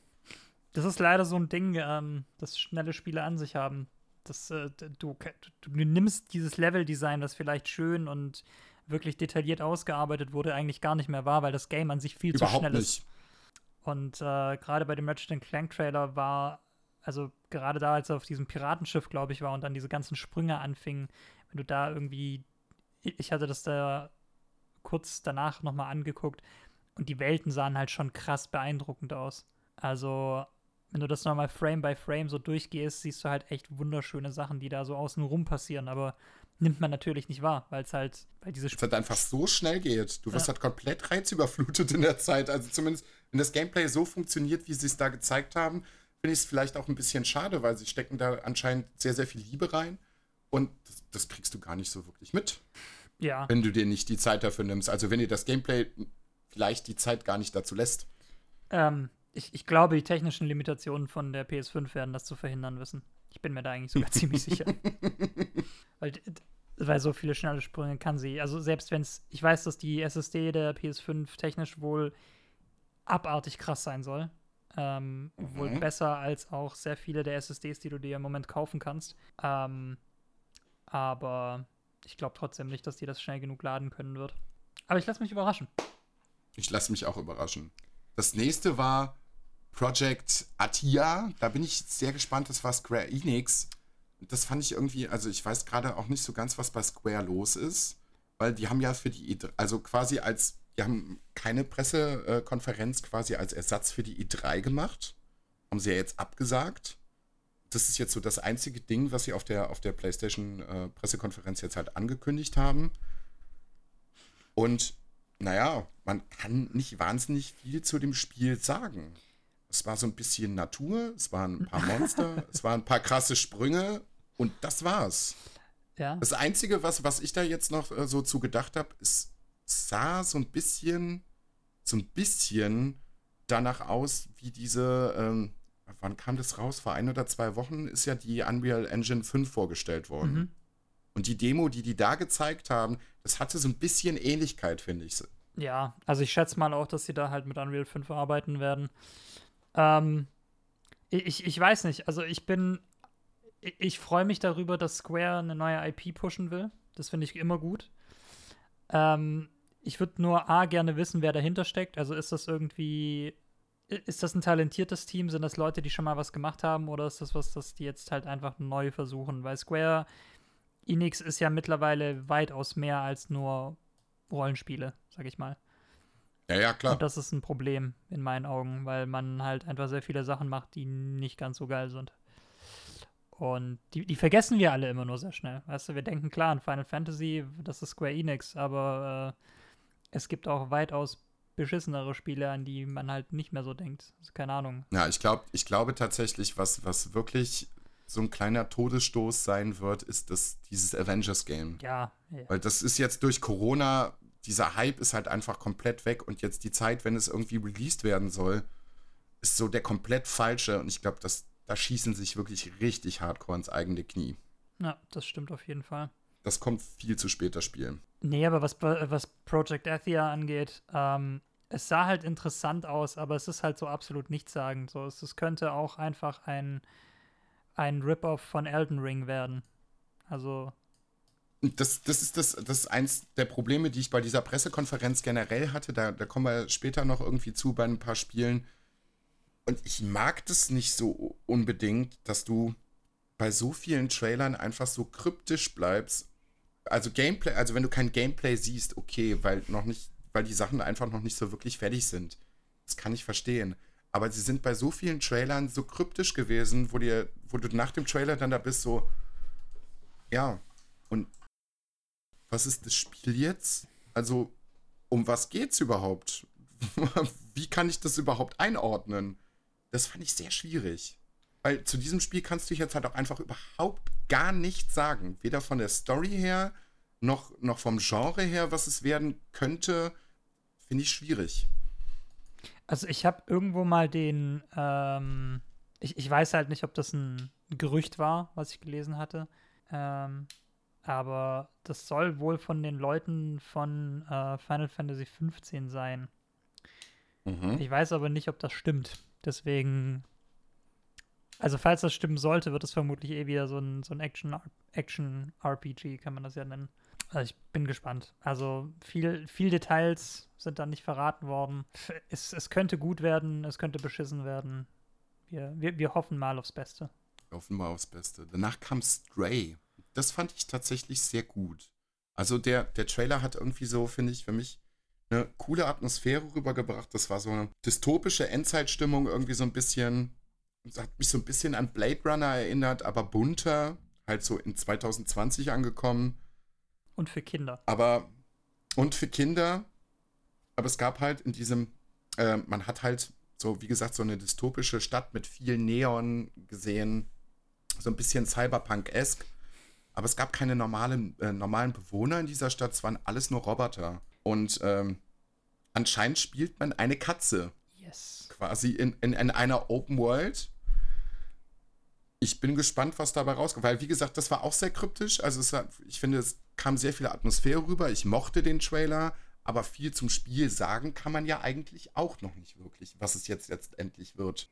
das ist leider so ein Ding, ähm, das schnelle Spiele an sich haben. Das, äh, du, du nimmst dieses Level-Design, das vielleicht schön und wirklich detailliert ausgearbeitet wurde, eigentlich gar nicht mehr war, weil das Game an sich viel Überhaupt zu schnell nicht. ist. Und äh, gerade bei dem Ratchet Clank Trailer war, also gerade da, als er auf diesem Piratenschiff, glaube ich, war und dann diese ganzen Sprünge anfingen, wenn du da irgendwie, ich hatte das da kurz danach nochmal angeguckt und die Welten sahen halt schon krass beeindruckend aus. Also, wenn du das nochmal Frame by Frame so durchgehst, siehst du halt echt wunderschöne Sachen, die da so außen rum passieren. Aber nimmt man natürlich nicht wahr, weil es halt, weil diese Es halt einfach so schnell geht. Du wirst ja. halt komplett reizüberflutet in der Zeit. Also zumindest, wenn das Gameplay so funktioniert, wie sie es da gezeigt haben, finde ich es vielleicht auch ein bisschen schade, weil sie stecken da anscheinend sehr, sehr viel Liebe rein. Und das, das kriegst du gar nicht so wirklich mit. Ja. Wenn du dir nicht die Zeit dafür nimmst. Also wenn dir das Gameplay vielleicht die Zeit gar nicht dazu lässt. Ähm, ich, ich glaube, die technischen Limitationen von der PS5 werden das zu verhindern wissen. Ich bin mir da eigentlich sogar ziemlich sicher. (laughs) Weil, weil so viele schnelle Sprünge kann sie. Also selbst wenn es, ich weiß, dass die SSD der PS5 technisch wohl abartig krass sein soll. Ähm, mhm. Wohl besser als auch sehr viele der SSDs, die du dir im Moment kaufen kannst. Ähm, aber ich glaube trotzdem nicht, dass die das schnell genug laden können wird. Aber ich lasse mich überraschen. Ich lasse mich auch überraschen. Das nächste war Project Atia. Da bin ich sehr gespannt. Das war Square Enix. Das fand ich irgendwie, also ich weiß gerade auch nicht so ganz, was bei Square los ist, weil die haben ja für die E3, also quasi als, die haben keine Pressekonferenz quasi als Ersatz für die E3 gemacht. Haben sie ja jetzt abgesagt. Das ist jetzt so das einzige Ding, was sie auf der, auf der PlayStation-Pressekonferenz äh, jetzt halt angekündigt haben. Und naja, man kann nicht wahnsinnig viel zu dem Spiel sagen. Es war so ein bisschen Natur, es waren ein paar Monster, (laughs) es waren ein paar krasse Sprünge und das war's. Ja. Das Einzige, was, was ich da jetzt noch äh, so zu gedacht habe, es sah so ein bisschen, so ein bisschen danach aus, wie diese, ähm, wann kam das raus? Vor ein oder zwei Wochen ist ja die Unreal Engine 5 vorgestellt worden. Mhm. Und die Demo, die die da gezeigt haben, das hatte so ein bisschen Ähnlichkeit, finde ich. Ja, also ich schätze mal auch, dass sie da halt mit Unreal 5 arbeiten werden. Ähm, ich, ich weiß nicht, also ich bin, ich, ich freue mich darüber, dass Square eine neue IP pushen will. Das finde ich immer gut. Ähm, ich würde nur A gerne wissen, wer dahinter steckt. Also ist das irgendwie, ist das ein talentiertes Team? Sind das Leute, die schon mal was gemacht haben? Oder ist das was, das die jetzt halt einfach neu versuchen? Weil Square Enix ist ja mittlerweile weitaus mehr als nur Rollenspiele, sag ich mal. Ja, ja, klar. Und das ist ein Problem in meinen Augen, weil man halt einfach sehr viele Sachen macht, die nicht ganz so geil sind. Und die, die vergessen wir alle immer nur sehr schnell. Weißt du, wir denken klar an Final Fantasy, das ist Square Enix, aber äh, es gibt auch weitaus beschissenere Spiele, an die man halt nicht mehr so denkt. Also, keine Ahnung. Ja, ich, glaub, ich glaube tatsächlich, was, was wirklich so ein kleiner Todesstoß sein wird, ist das, dieses Avengers-Game. Ja, ja. Weil das ist jetzt durch Corona dieser Hype ist halt einfach komplett weg und jetzt die Zeit, wenn es irgendwie released werden soll, ist so der komplett falsche und ich glaube, da schießen sich wirklich richtig hardcore ins eigene Knie. Ja, das stimmt auf jeden Fall. Das kommt viel zu spät, das Spiel. Nee, aber was, was Project Athia angeht, ähm, es sah halt interessant aus, aber es ist halt so absolut nichtssagend. So, es, es könnte auch einfach ein, ein Rip-Off von Elden Ring werden. Also, das, das ist das, das ist eins der Probleme, die ich bei dieser Pressekonferenz generell hatte. Da, da kommen wir später noch irgendwie zu bei ein paar Spielen. Und ich mag das nicht so unbedingt, dass du bei so vielen Trailern einfach so kryptisch bleibst also Gameplay, also wenn du kein Gameplay siehst, okay, weil noch nicht, weil die Sachen einfach noch nicht so wirklich fertig sind. Das kann ich verstehen. Aber sie sind bei so vielen Trailern so kryptisch gewesen, wo dir, wo du nach dem Trailer dann da bist, so, ja, und was ist das Spiel jetzt? Also, um was geht's überhaupt? (laughs) Wie kann ich das überhaupt einordnen? Das fand ich sehr schwierig. Weil zu diesem Spiel kannst du jetzt halt auch einfach überhaupt gar nichts sagen. Weder von der Story her, noch, noch vom Genre her, was es werden könnte. Finde ich schwierig. Also ich habe irgendwo mal den, ähm, ich, ich weiß halt nicht, ob das ein Gerücht war, was ich gelesen hatte. Ähm, aber das soll wohl von den Leuten von äh, Final Fantasy 15 sein. Mhm. Ich weiß aber nicht, ob das stimmt. Deswegen, also falls das stimmen sollte, wird es vermutlich eh wieder so ein, so ein Action-RPG, Action kann man das ja nennen. Also ich bin gespannt. Also viel, viel Details sind da nicht verraten worden. Es, es könnte gut werden, es könnte beschissen werden. Wir, wir, wir hoffen mal aufs Beste. Wir hoffen mal aufs Beste. Danach kam Stray. Das fand ich tatsächlich sehr gut. Also der, der Trailer hat irgendwie so, finde ich, für mich eine coole Atmosphäre rübergebracht. Das war so eine dystopische Endzeitstimmung, irgendwie so ein bisschen, das hat mich so ein bisschen an Blade Runner erinnert, aber bunter, halt so in 2020 angekommen. Und für Kinder. Aber, und für Kinder, aber es gab halt in diesem, äh, man hat halt so, wie gesagt, so eine dystopische Stadt mit viel Neon gesehen, so ein bisschen Cyberpunk-esque. Aber es gab keine normalen, äh, normalen Bewohner in dieser Stadt, es waren alles nur Roboter. Und ähm, anscheinend spielt man eine Katze. Yes. Quasi in, in, in einer Open World. Ich bin gespannt, was dabei rauskommt. Weil, wie gesagt, das war auch sehr kryptisch. Also, hat, ich finde, es kam sehr viel Atmosphäre rüber. Ich mochte den Trailer. Aber viel zum Spiel sagen kann man ja eigentlich auch noch nicht wirklich, was es jetzt letztendlich wird.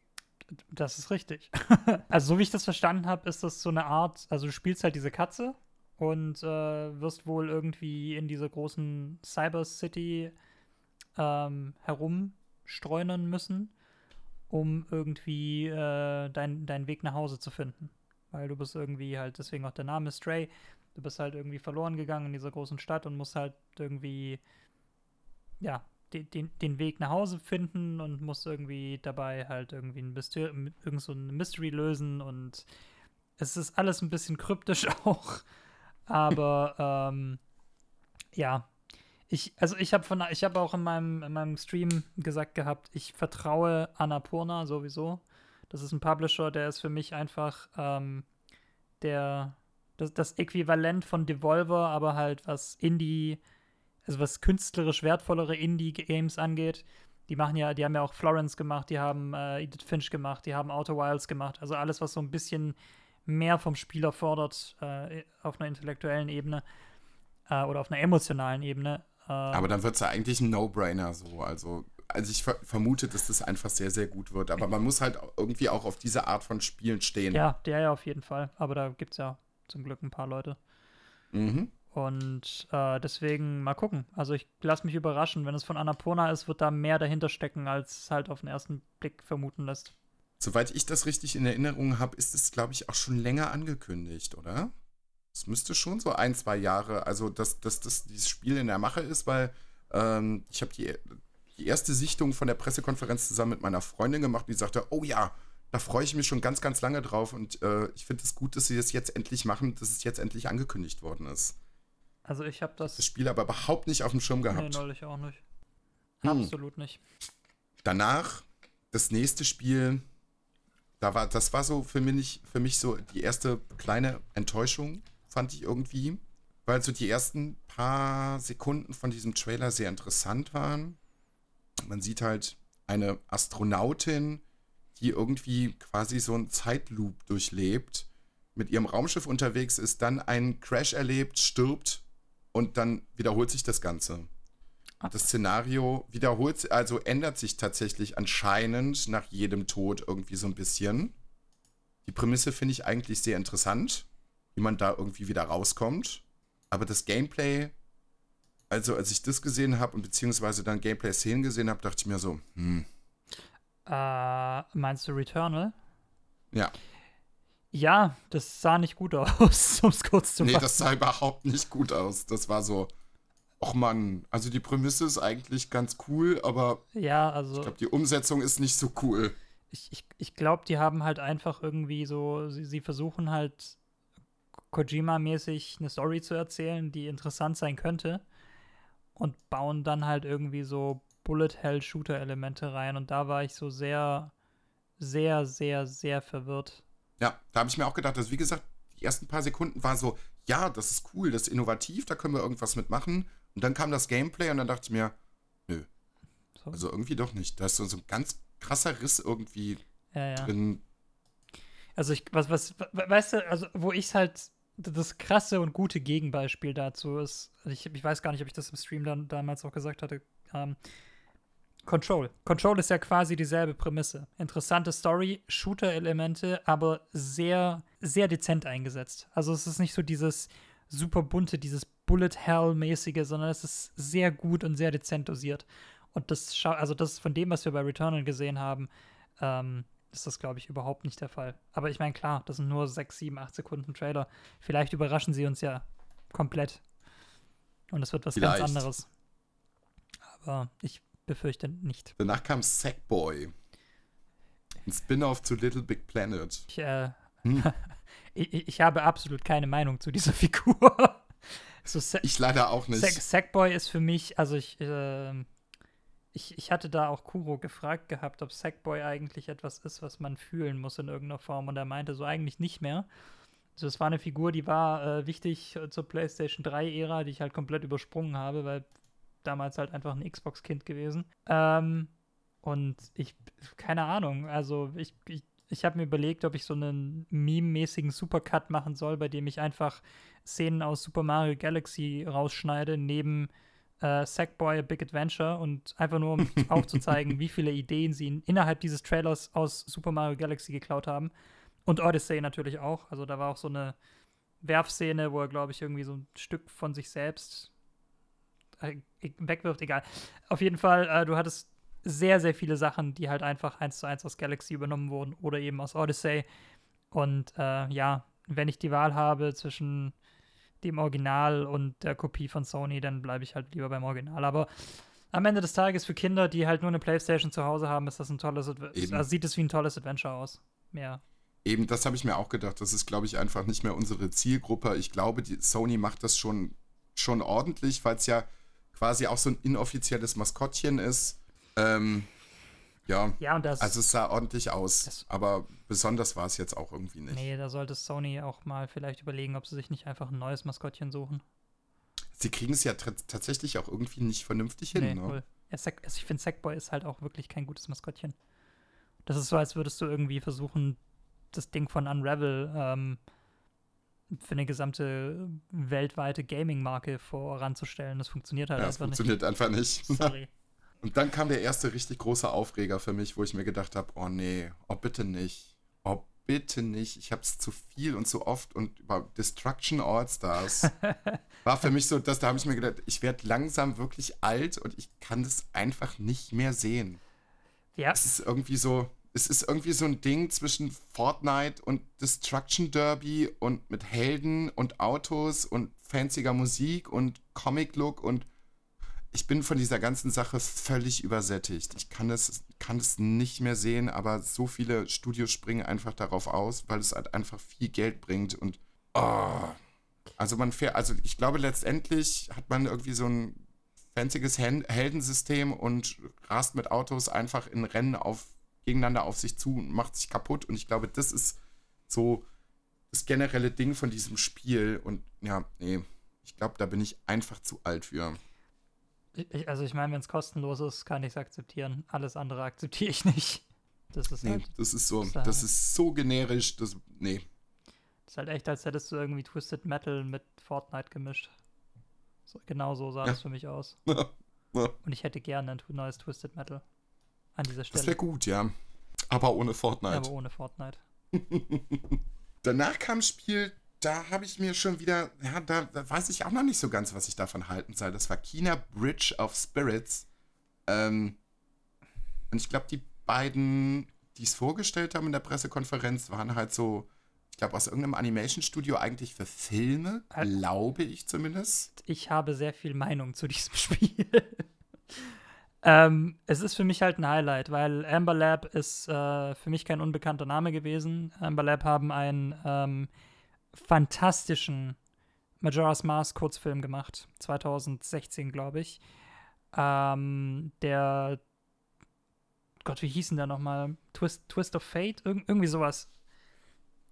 Das ist richtig. (laughs) also, so wie ich das verstanden habe, ist das so eine Art, also du spielst halt diese Katze und äh, wirst wohl irgendwie in dieser großen Cyber City ähm, herumstreunern müssen, um irgendwie äh, deinen dein Weg nach Hause zu finden. Weil du bist irgendwie halt, deswegen auch der Name Stray, du bist halt irgendwie verloren gegangen in dieser großen Stadt und musst halt irgendwie, ja, den, den, Weg nach Hause finden und musst irgendwie dabei halt irgendwie ein Mystery, irgend so ein Mystery lösen und es ist alles ein bisschen kryptisch (laughs) auch. Aber ähm, ja, ich, also ich habe von, ich habe auch in meinem, in meinem Stream gesagt gehabt, ich vertraue Annapurna sowieso. Das ist ein Publisher, der ist für mich einfach ähm, der, das, das Äquivalent von Devolver, aber halt was Indie, also was künstlerisch wertvollere Indie-Games angeht. Die machen ja, die haben ja auch Florence gemacht, die haben äh, Edith Finch gemacht, die haben Outer Wilds gemacht. Also alles, was so ein bisschen mehr vom Spieler fordert äh, auf einer intellektuellen Ebene äh, oder auf einer emotionalen Ebene. Äh, aber dann wird es ja eigentlich ein No-Brainer so. Also, also ich ver vermute, dass das einfach sehr, sehr gut wird. Aber man muss halt irgendwie auch auf diese Art von Spielen stehen. Ja, der ja auf jeden Fall. Aber da gibt es ja zum Glück ein paar Leute. Mhm. Und äh, deswegen mal gucken. Also ich lasse mich überraschen. Wenn es von Annapurna ist, wird da mehr dahinter stecken, als es halt auf den ersten Blick vermuten lässt. Soweit ich das richtig in Erinnerung habe, ist es, glaube ich, auch schon länger angekündigt, oder? Es müsste schon so ein, zwei Jahre, also dass, dass, dass dieses Spiel in der Mache ist, weil ähm, ich habe die, die erste Sichtung von der Pressekonferenz zusammen mit meiner Freundin gemacht, die sagte, oh ja, da freue ich mich schon ganz, ganz lange drauf und äh, ich finde es gut, dass sie das jetzt endlich machen, dass es jetzt endlich angekündigt worden ist. Also ich habe das, das Spiel aber überhaupt nicht auf dem Schirm gehabt. Nee, neulich auch nicht. Hm. Absolut nicht. Danach, das nächste Spiel, da war, das war so für mich, für mich so die erste kleine Enttäuschung, fand ich irgendwie. Weil so die ersten paar Sekunden von diesem Trailer sehr interessant waren. Man sieht halt eine Astronautin, die irgendwie quasi so einen Zeitloop durchlebt, mit ihrem Raumschiff unterwegs ist, dann einen Crash erlebt, stirbt und dann wiederholt sich das Ganze. Das Szenario wiederholt, also ändert sich tatsächlich anscheinend nach jedem Tod irgendwie so ein bisschen. Die Prämisse finde ich eigentlich sehr interessant, wie man da irgendwie wieder rauskommt. Aber das Gameplay, also als ich das gesehen habe und beziehungsweise dann Gameplay-Szenen gesehen habe, dachte ich mir so, hm. Äh, meinst du Returnal? Ja. Ja, das sah nicht gut aus, (laughs) um es kurz zu machen. Nee, das sah überhaupt nicht gut aus. Das war so, ach man, also die Prämisse ist eigentlich ganz cool, aber ja, also, ich glaube, die Umsetzung ist nicht so cool. Ich, ich, ich glaube, die haben halt einfach irgendwie so, sie, sie versuchen halt Kojima-mäßig eine Story zu erzählen, die interessant sein könnte und bauen dann halt irgendwie so Bullet-Hell-Shooter-Elemente rein und da war ich so sehr, sehr, sehr, sehr verwirrt ja, da habe ich mir auch gedacht, dass, wie gesagt, die ersten paar Sekunden war so, ja, das ist cool, das ist innovativ, da können wir irgendwas mitmachen. Und dann kam das Gameplay und dann dachte ich mir, nö. So. Also irgendwie doch nicht. Da ist so, ein ganz krasser Riss irgendwie ja, ja. drin. Also ich, was, was, weißt du, also wo ich es halt, das krasse und gute Gegenbeispiel dazu ist, ich, ich weiß gar nicht, ob ich das im Stream dann damals auch gesagt hatte, ähm, Control. Control ist ja quasi dieselbe Prämisse. Interessante Story, Shooter-Elemente, aber sehr, sehr dezent eingesetzt. Also es ist nicht so dieses super bunte, dieses Bullet-Hell-mäßige, sondern es ist sehr gut und sehr dezent dosiert. Und das, also das von dem, was wir bei Returnal gesehen haben, ähm, ist das, glaube ich, überhaupt nicht der Fall. Aber ich meine, klar, das sind nur 6, 7, 8 Sekunden Trailer. Vielleicht überraschen sie uns ja komplett. Und es wird was Vielleicht. ganz anderes. Aber ich befürchte nicht. Danach kam Sackboy. Ein Spin-off zu Little Big Planet. Ich, äh, hm. (laughs) ich, ich, habe absolut keine Meinung zu dieser (laughs) Figur. so, ich leider auch nicht. Sack, Sackboy ist für mich, also ich, äh, ich, ich hatte da auch Kuro gefragt gehabt, ob Sackboy eigentlich etwas ist, was man fühlen muss in irgendeiner Form. Und er meinte so eigentlich nicht mehr. Also es war eine Figur, die war äh, wichtig zur PlayStation 3-Ära, die ich halt komplett übersprungen habe, weil damals halt einfach ein Xbox-Kind gewesen. Ähm, und ich, keine Ahnung, also ich, ich, ich habe mir überlegt, ob ich so einen meme-mäßigen Supercut machen soll, bei dem ich einfach Szenen aus Super Mario Galaxy rausschneide, neben äh, Sackboy A Big Adventure und einfach nur, um (laughs) aufzuzeigen, wie viele Ideen sie in, innerhalb dieses Trailers aus Super Mario Galaxy geklaut haben. Und Odyssey natürlich auch. Also da war auch so eine Werfszene, wo er, glaube ich, irgendwie so ein Stück von sich selbst wegwirft, egal. Auf jeden Fall, äh, du hattest sehr, sehr viele Sachen, die halt einfach eins zu eins aus Galaxy übernommen wurden oder eben aus Odyssey. Und äh, ja, wenn ich die Wahl habe zwischen dem Original und der Kopie von Sony, dann bleibe ich halt lieber beim Original. Aber am Ende des Tages für Kinder, die halt nur eine Playstation zu Hause haben, ist das ein tolles, also sieht es wie ein tolles Adventure aus. Mehr. Eben, das habe ich mir auch gedacht. Das ist, glaube ich, einfach nicht mehr unsere Zielgruppe. Ich glaube, Sony macht das schon, schon ordentlich, weil es ja quasi auch so ein inoffizielles Maskottchen ist. Ähm, ja, ja und das, also es sah ordentlich aus, das, aber besonders war es jetzt auch irgendwie nicht. Nee, da sollte Sony auch mal vielleicht überlegen, ob sie sich nicht einfach ein neues Maskottchen suchen. Sie kriegen es ja tatsächlich auch irgendwie nicht vernünftig hin, nee, ne? Cool. Ja, also ich finde, Sackboy ist halt auch wirklich kein gutes Maskottchen. Das ist so, als würdest du irgendwie versuchen, das Ding von Unravel ähm, für eine gesamte weltweite Gaming-Marke voranzustellen. Das funktioniert halt ja, einfach funktioniert nicht. funktioniert einfach nicht. (laughs) Sorry. Und dann kam der erste richtig große Aufreger für mich, wo ich mir gedacht habe, oh nee, oh bitte nicht. Oh bitte nicht. Ich habe es zu viel und zu oft und über Destruction All-Stars (laughs) war für mich so, dass da habe ich mir gedacht, ich werde langsam wirklich alt und ich kann das einfach nicht mehr sehen. Ja. Es ist irgendwie so, es ist irgendwie so ein Ding zwischen Fortnite und Destruction Derby und mit Helden und Autos und fancier Musik und Comic-Look und ich bin von dieser ganzen Sache völlig übersättigt. Ich kann es, kann es nicht mehr sehen, aber so viele Studios springen einfach darauf aus, weil es halt einfach viel Geld bringt und oh. Also man fährt, also ich glaube letztendlich hat man irgendwie so ein fancyes Heldensystem und rast mit Autos einfach in Rennen auf gegeneinander auf sich zu und macht sich kaputt. Und ich glaube, das ist so das generelle Ding von diesem Spiel. Und ja, nee, ich glaube, da bin ich einfach zu alt für. Ich, also ich meine, wenn es kostenlos ist, kann ich es akzeptieren. Alles andere akzeptiere ich nicht. Das ist nee, halt, das ist so, das, das ist so generisch, das, nee. Das ist halt echt, als hättest du irgendwie Twisted Metal mit Fortnite gemischt. So, genau so sah ja. das für mich aus. (laughs) Und ich hätte gerne ein neues Twisted Metal an dieser Stelle. Das wäre gut, ja. Aber ohne Fortnite. aber ohne Fortnite. (laughs) Danach kam ein Spiel, da habe ich mir schon wieder, ja, da, da, weiß ich auch noch nicht so ganz, was ich davon halten soll. Das war Kina Bridge of Spirits. Ähm, und ich glaube, die beiden, die es vorgestellt haben in der Pressekonferenz, waren halt so ich glaube, aus irgendeinem Animation-Studio eigentlich für Filme, glaube ich zumindest. Ich habe sehr viel Meinung zu diesem (laughs) Spiel. Ähm, es ist für mich halt ein Highlight, weil Amber Lab ist äh, für mich kein unbekannter Name gewesen. Amber Lab haben einen ähm, fantastischen Majora's Mask Kurzfilm gemacht, 2016, glaube ich. Ähm, der Gott, wie hieß denn der nochmal? Twist, Twist of Fate? Ir irgendwie sowas.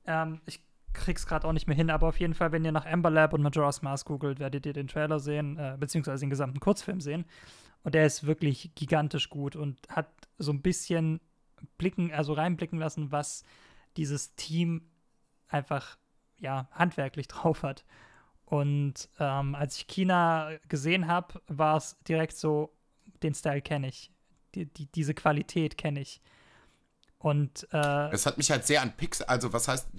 Ähm, ich krieg's gerade auch nicht mehr hin, aber auf jeden Fall, wenn ihr nach Amber Lab und Majora's Mask googelt, werdet ihr den Trailer sehen, äh, beziehungsweise den gesamten Kurzfilm sehen. Und der ist wirklich gigantisch gut und hat so ein bisschen blicken, also reinblicken lassen, was dieses Team einfach, ja, handwerklich (laughs) drauf hat. Und ähm, als ich China gesehen habe, war es direkt so, den Style kenne ich. Die, die, diese Qualität kenne ich. Und äh, es hat mich halt sehr an Pixar, also was heißt,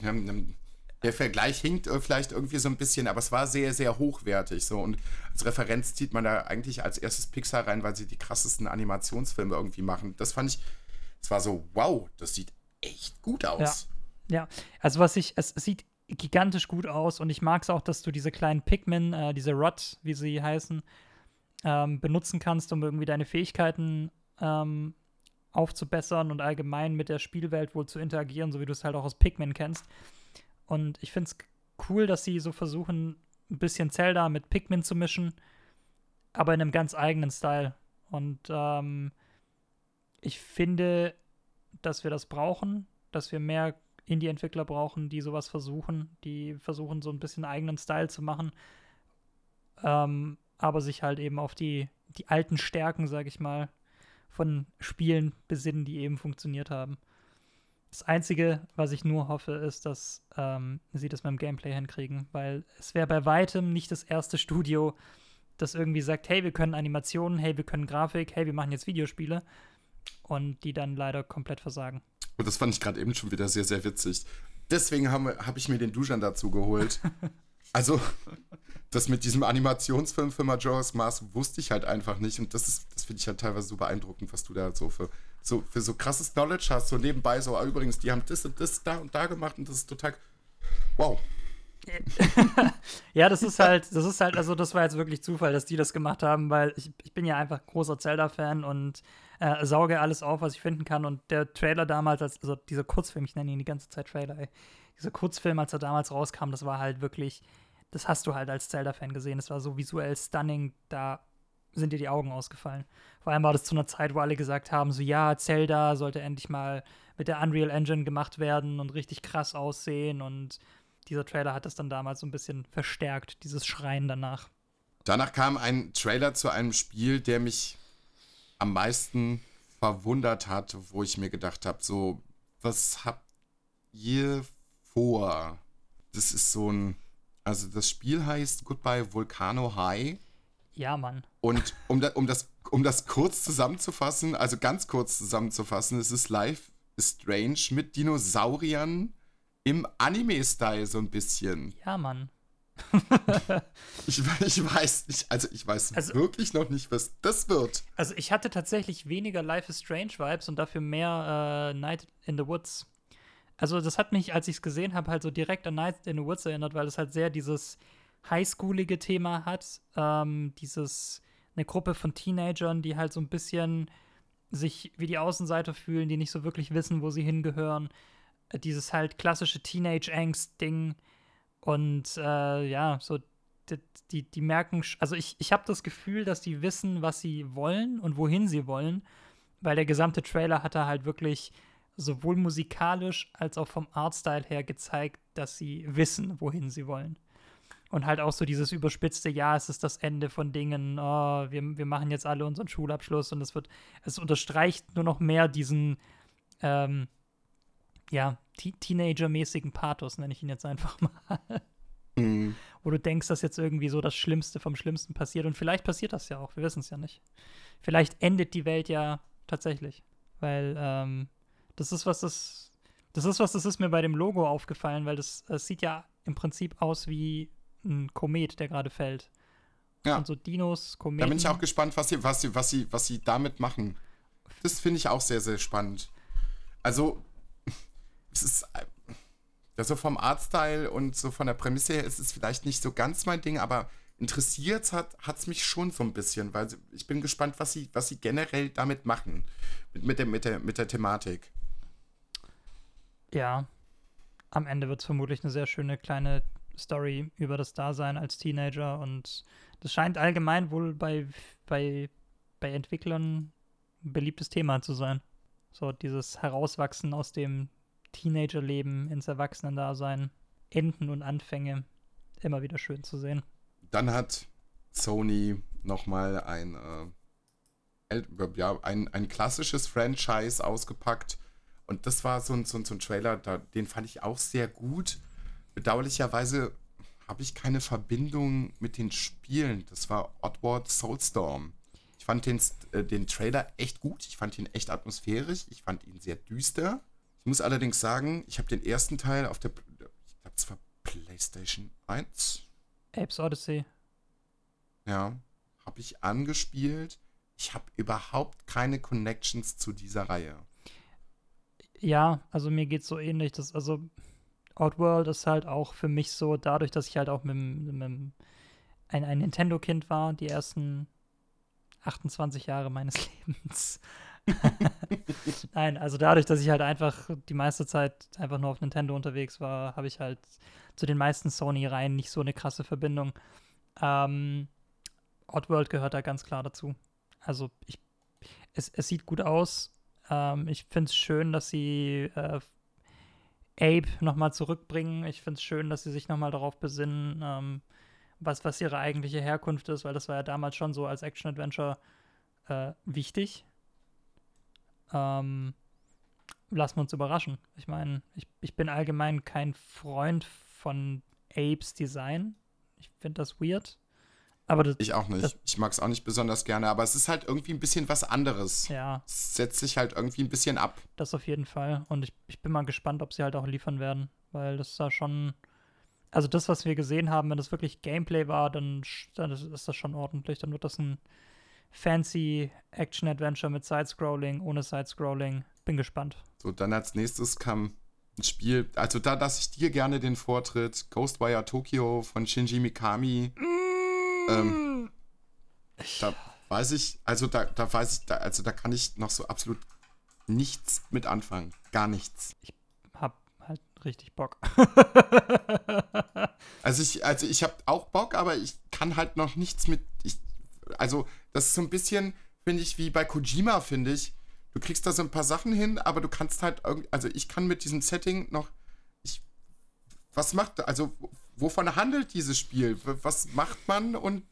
der Vergleich hinkt vielleicht irgendwie so ein bisschen, aber es war sehr, sehr hochwertig. So. Und als Referenz zieht man da eigentlich als erstes Pixar rein, weil sie die krassesten Animationsfilme irgendwie machen. Das fand ich, es war so, wow, das sieht echt gut aus. Ja, ja. also was ich, es sieht gigantisch gut aus und ich mag es auch, dass du diese kleinen Pikmin, äh, diese Rod, wie sie heißen, ähm, benutzen kannst, um irgendwie deine Fähigkeiten ähm, aufzubessern und allgemein mit der Spielwelt wohl zu interagieren, so wie du es halt auch aus Pikmin kennst. Und ich finde es cool, dass sie so versuchen, ein bisschen Zelda mit Pikmin zu mischen, aber in einem ganz eigenen Style. Und ähm, ich finde, dass wir das brauchen, dass wir mehr Indie-Entwickler brauchen, die sowas versuchen, die versuchen, so ein bisschen eigenen Style zu machen, ähm, aber sich halt eben auf die, die alten Stärken, sag ich mal, von Spielen besinnen, die eben funktioniert haben. Das Einzige, was ich nur hoffe, ist, dass ähm, sie das mit dem Gameplay hinkriegen, weil es wäre bei weitem nicht das erste Studio, das irgendwie sagt, hey, wir können Animationen, hey, wir können Grafik, hey, wir machen jetzt Videospiele und die dann leider komplett versagen. Und das fand ich gerade eben schon wieder sehr, sehr witzig. Deswegen habe hab ich mir den Duschan dazu geholt. (laughs) also, das mit diesem Animationsfilm für Majora's Mask wusste ich halt einfach nicht. Und das das finde ich halt teilweise so beeindruckend, was du da so für, so für so krasses Knowledge hast. So nebenbei so, ah, übrigens, die haben das und das da und da gemacht und das ist total. Wow. (laughs) ja, das ist halt, das ist halt, also das war jetzt wirklich Zufall, dass die das gemacht haben, weil ich, ich bin ja einfach großer Zelda-Fan und äh, sauge alles auf, was ich finden kann. Und der Trailer damals, als, also dieser Kurzfilm, ich nenne ihn die ganze Zeit Trailer, ey. Dieser Kurzfilm, als er damals rauskam, das war halt wirklich, das hast du halt als Zelda-Fan gesehen. Das war so visuell stunning, da sind dir die Augen ausgefallen. Vor allem war das zu einer Zeit, wo alle gesagt haben, so ja, Zelda sollte endlich mal mit der Unreal Engine gemacht werden und richtig krass aussehen und dieser Trailer hat das dann damals so ein bisschen verstärkt, dieses Schreien danach. Danach kam ein Trailer zu einem Spiel, der mich am meisten verwundert hat, wo ich mir gedacht habe, so, was habt ihr vor? Das ist so ein, also das Spiel heißt Goodbye Volcano High. Ja, Mann. Und um, da, um, das, um das kurz zusammenzufassen, also ganz kurz zusammenzufassen, es ist Life is Strange mit Dinosauriern im Anime-Style so ein bisschen. Ja, Mann. (laughs) ich, ich, weiß nicht, also ich weiß also, wirklich noch nicht, was das wird. Also ich hatte tatsächlich weniger Life is Strange Vibes und dafür mehr äh, Night in the Woods. Also das hat mich, als ich es gesehen habe, halt so direkt an Night in the Woods erinnert, weil es halt sehr dieses highschoolige Thema hat. Ähm, dieses, eine Gruppe von Teenagern, die halt so ein bisschen sich wie die Außenseiter fühlen, die nicht so wirklich wissen, wo sie hingehören dieses halt klassische Teenage-Angst-Ding. Und äh, ja, so die, die, die merken, also ich, ich habe das Gefühl, dass die wissen, was sie wollen und wohin sie wollen, weil der gesamte Trailer hat da halt wirklich sowohl musikalisch als auch vom Artstyle her gezeigt, dass sie wissen, wohin sie wollen. Und halt auch so dieses überspitzte, ja, es ist das Ende von Dingen, oh, wir, wir machen jetzt alle unseren Schulabschluss und es wird, es unterstreicht nur noch mehr diesen, ähm, ja, Teenager-mäßigen Pathos, nenne ich ihn jetzt einfach (laughs) mal. Mhm. Wo du denkst, dass jetzt irgendwie so das Schlimmste vom Schlimmsten passiert. Und vielleicht passiert das ja auch, wir wissen es ja nicht. Vielleicht endet die Welt ja tatsächlich. Weil ähm, das ist, was das. Das ist, was das ist mir bei dem Logo aufgefallen, weil das, das sieht ja im Prinzip aus wie ein Komet, der gerade fällt. Ja. Und so Dinos, Kometen. Da bin ich auch gespannt, was sie, was sie, was sie, was sie damit machen. Das finde ich auch sehr, sehr spannend. Also, (laughs) es ist, Also vom Artstyle und so von der Prämisse her ist es vielleicht nicht so ganz mein Ding, aber interessiert hat es mich schon so ein bisschen, weil ich bin gespannt, was sie, was sie generell damit machen, mit, mit, der, mit, der, mit der Thematik. Ja, am Ende wird es vermutlich eine sehr schöne kleine Story über das Dasein als Teenager und das scheint allgemein wohl bei, bei, bei Entwicklern ein beliebtes Thema zu sein. So dieses Herauswachsen aus dem Teenagerleben ins Erwachsenendasein, Enden und Anfänge, immer wieder schön zu sehen. Dann hat Sony nochmal ein, äh, ja, ein, ein klassisches Franchise ausgepackt. Und das war so ein, so ein, so ein Trailer, da, den fand ich auch sehr gut. Bedauerlicherweise habe ich keine Verbindung mit den Spielen. Das war Oddworld Soulstorm. Ich fand den, äh, den Trailer echt gut. Ich fand ihn echt atmosphärisch. Ich fand ihn sehr düster. Ich muss allerdings sagen, ich habe den ersten Teil auf der, ich glaube, es war PlayStation 1. Apes Odyssey. Ja, habe ich angespielt. Ich habe überhaupt keine Connections zu dieser Reihe. Ja, also mir geht es so ähnlich. Das, also Outworld ist halt auch für mich so, dadurch, dass ich halt auch mit, mit ein, ein Nintendo-Kind war, die ersten 28 Jahre meines (laughs) Lebens. (laughs) Nein, also dadurch, dass ich halt einfach die meiste Zeit einfach nur auf Nintendo unterwegs war, habe ich halt zu den meisten Sony-Reihen nicht so eine krasse Verbindung. Ähm, Oddworld gehört da ganz klar dazu. Also ich, es, es sieht gut aus. Ähm, ich finde es schön, dass sie äh, Abe nochmal zurückbringen. Ich finde es schön, dass sie sich nochmal darauf besinnen, ähm, was, was ihre eigentliche Herkunft ist, weil das war ja damals schon so als Action-Adventure äh, wichtig. Ähm, lassen wir uns überraschen. Ich meine, ich, ich bin allgemein kein Freund von Apes Design. Ich finde das weird. Aber das, ich auch nicht. Das, ich mag es auch nicht besonders gerne, aber es ist halt irgendwie ein bisschen was anderes. Ja. Es setzt sich halt irgendwie ein bisschen ab. Das auf jeden Fall. Und ich, ich bin mal gespannt, ob sie halt auch liefern werden, weil das da schon. Also das, was wir gesehen haben, wenn das wirklich Gameplay war, dann, dann ist das schon ordentlich. Dann wird das ein fancy Action-Adventure mit Sidescrolling, ohne Sidescrolling. Bin gespannt. So, dann als nächstes kam ein Spiel, also da lasse ich dir gerne den Vortritt. Ghostwire Tokyo von Shinji Mikami. Mm. Ähm, da weiß ich, also da, da weiß ich, da, also da kann ich noch so absolut nichts mit anfangen. Gar nichts. Ich hab halt richtig Bock. (laughs) also ich, also ich hab auch Bock, aber ich kann halt noch nichts mit. Ich, also, das ist so ein bisschen, finde ich, wie bei Kojima, finde ich du kriegst da so ein paar Sachen hin, aber du kannst halt irgendwie, also ich kann mit diesem Setting noch, ich, was macht, also wovon handelt dieses Spiel? Was macht man und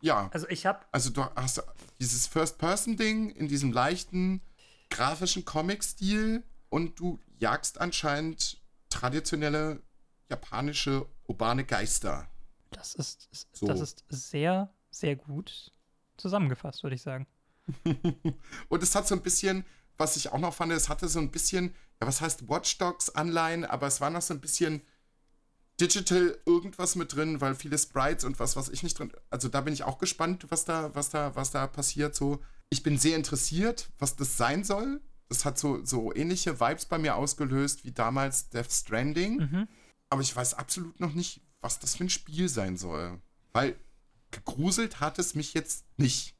ja. Also ich habe Also du hast dieses First-Person-Ding in diesem leichten grafischen Comic-Stil und du jagst anscheinend traditionelle japanische urbane Geister. Das ist, so. das ist sehr, sehr gut zusammengefasst, würde ich sagen. (laughs) und es hat so ein bisschen, was ich auch noch fand, es hatte so ein bisschen, ja, was heißt Watch Dogs Anleihen, aber es war noch so ein bisschen Digital irgendwas mit drin, weil viele Sprites und was, was ich nicht drin. Also da bin ich auch gespannt, was da, was da, was da passiert. So, ich bin sehr interessiert, was das sein soll. Das hat so, so ähnliche Vibes bei mir ausgelöst wie damals Death Stranding. Mhm. Aber ich weiß absolut noch nicht, was das für ein Spiel sein soll. Weil gegruselt hat es mich jetzt nicht.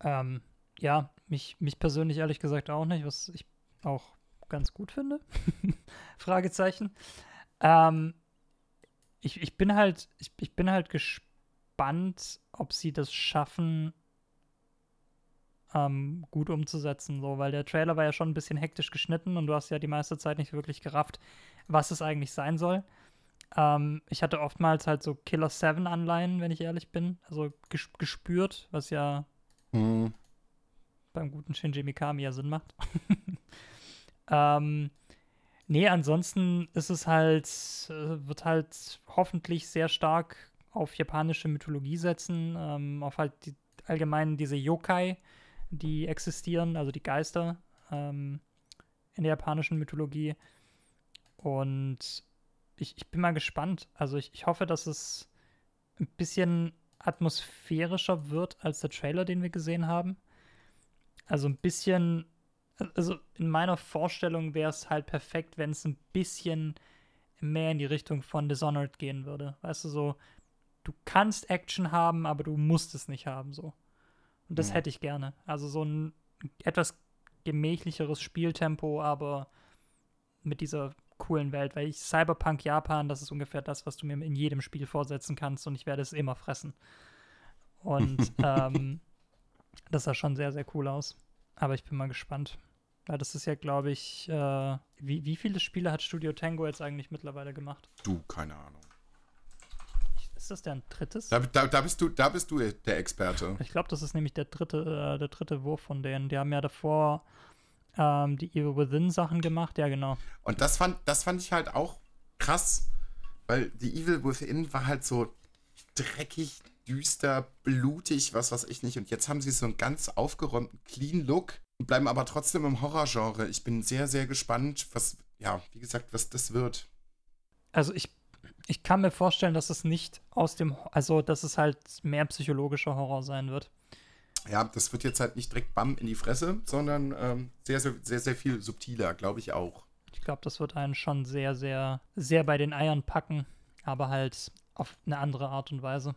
Ähm, ja, mich, mich persönlich ehrlich gesagt auch nicht, was ich auch ganz gut finde. (laughs) Fragezeichen. Ähm, ich, ich bin halt, ich, ich bin halt gespannt, ob sie das schaffen, ähm, gut umzusetzen, so, weil der Trailer war ja schon ein bisschen hektisch geschnitten und du hast ja die meiste Zeit nicht wirklich gerafft, was es eigentlich sein soll. Ähm, ich hatte oftmals halt so Killer 7 Anleihen, wenn ich ehrlich bin, also ges gespürt, was ja Mhm. Beim guten Shinji Mikami ja Sinn macht. (laughs) ähm, nee, ansonsten ist es halt, äh, wird halt hoffentlich sehr stark auf japanische Mythologie setzen, ähm, auf halt die, allgemein diese Yokai, die existieren, also die Geister ähm, in der japanischen Mythologie. Und ich, ich bin mal gespannt. Also ich, ich hoffe, dass es ein bisschen atmosphärischer wird als der Trailer, den wir gesehen haben. Also ein bisschen, also in meiner Vorstellung wäre es halt perfekt, wenn es ein bisschen mehr in die Richtung von Dishonored gehen würde. Weißt du, so, du kannst Action haben, aber du musst es nicht haben, so. Und das Mhm. hätte ich gerne. Also so ein etwas gemächlicheres Spieltempo, aber mit dieser coolen Welt, weil ich Cyberpunk Japan, das ist ungefähr das, was du mir in jedem Spiel vorsetzen kannst und ich werde es immer fressen. Und (laughs) ähm, das sah schon sehr, sehr cool aus. Aber ich bin mal gespannt. Weil das ist ja, glaube ich, äh, wie, wie viele Spiele hat Studio Tango jetzt eigentlich mittlerweile gemacht? Du, keine Ahnung. Ich, ist das der drittes? Da, da, da, bist du, da bist du der Experte. Ich glaube, das ist nämlich der dritte, äh, der dritte Wurf von denen. Die haben ja davor ähm, die Evil Within Sachen gemacht. Ja, genau. Und das fand, das fand ich halt auch krass, weil die Evil Within war halt so dreckig, düster, blutig, was weiß ich nicht. Und jetzt haben sie so einen ganz aufgeräumten, clean Look bleiben aber trotzdem im Horrorgenre. Ich bin sehr, sehr gespannt, was, ja, wie gesagt, was das wird. Also ich, ich kann mir vorstellen, dass es nicht aus dem, also dass es halt mehr psychologischer Horror sein wird. Ja, das wird jetzt halt nicht direkt bam in die Fresse, sondern ähm, sehr, sehr, sehr, sehr viel subtiler, glaube ich auch. Ich glaube, das wird einen schon sehr, sehr, sehr bei den Eiern packen, aber halt auf eine andere Art und Weise.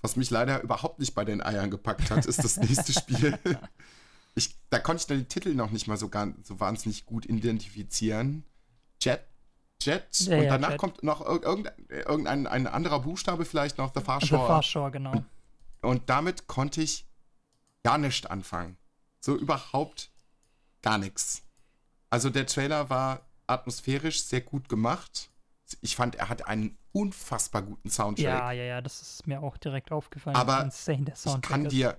Was mich leider überhaupt nicht bei den Eiern gepackt hat, ist das nächste (laughs) Spiel. Ich, da konnte ich den Titel noch nicht mal so, gar, so wahnsinnig gut identifizieren. Jet, Jet. Ja, und ja, danach Jet. kommt noch ir- irgendein, irgendein ein anderer Buchstabe vielleicht noch, The Far The Shore. Far Shore, genau. Und damit konnte ich gar nicht anfangen. So überhaupt gar nichts. Also der Trailer war atmosphärisch sehr gut gemacht. Ich fand, er hat einen unfassbar guten Soundtrack. Ja, ja, ja, das ist mir auch direkt aufgefallen. Aber insane Ich kann ist. dir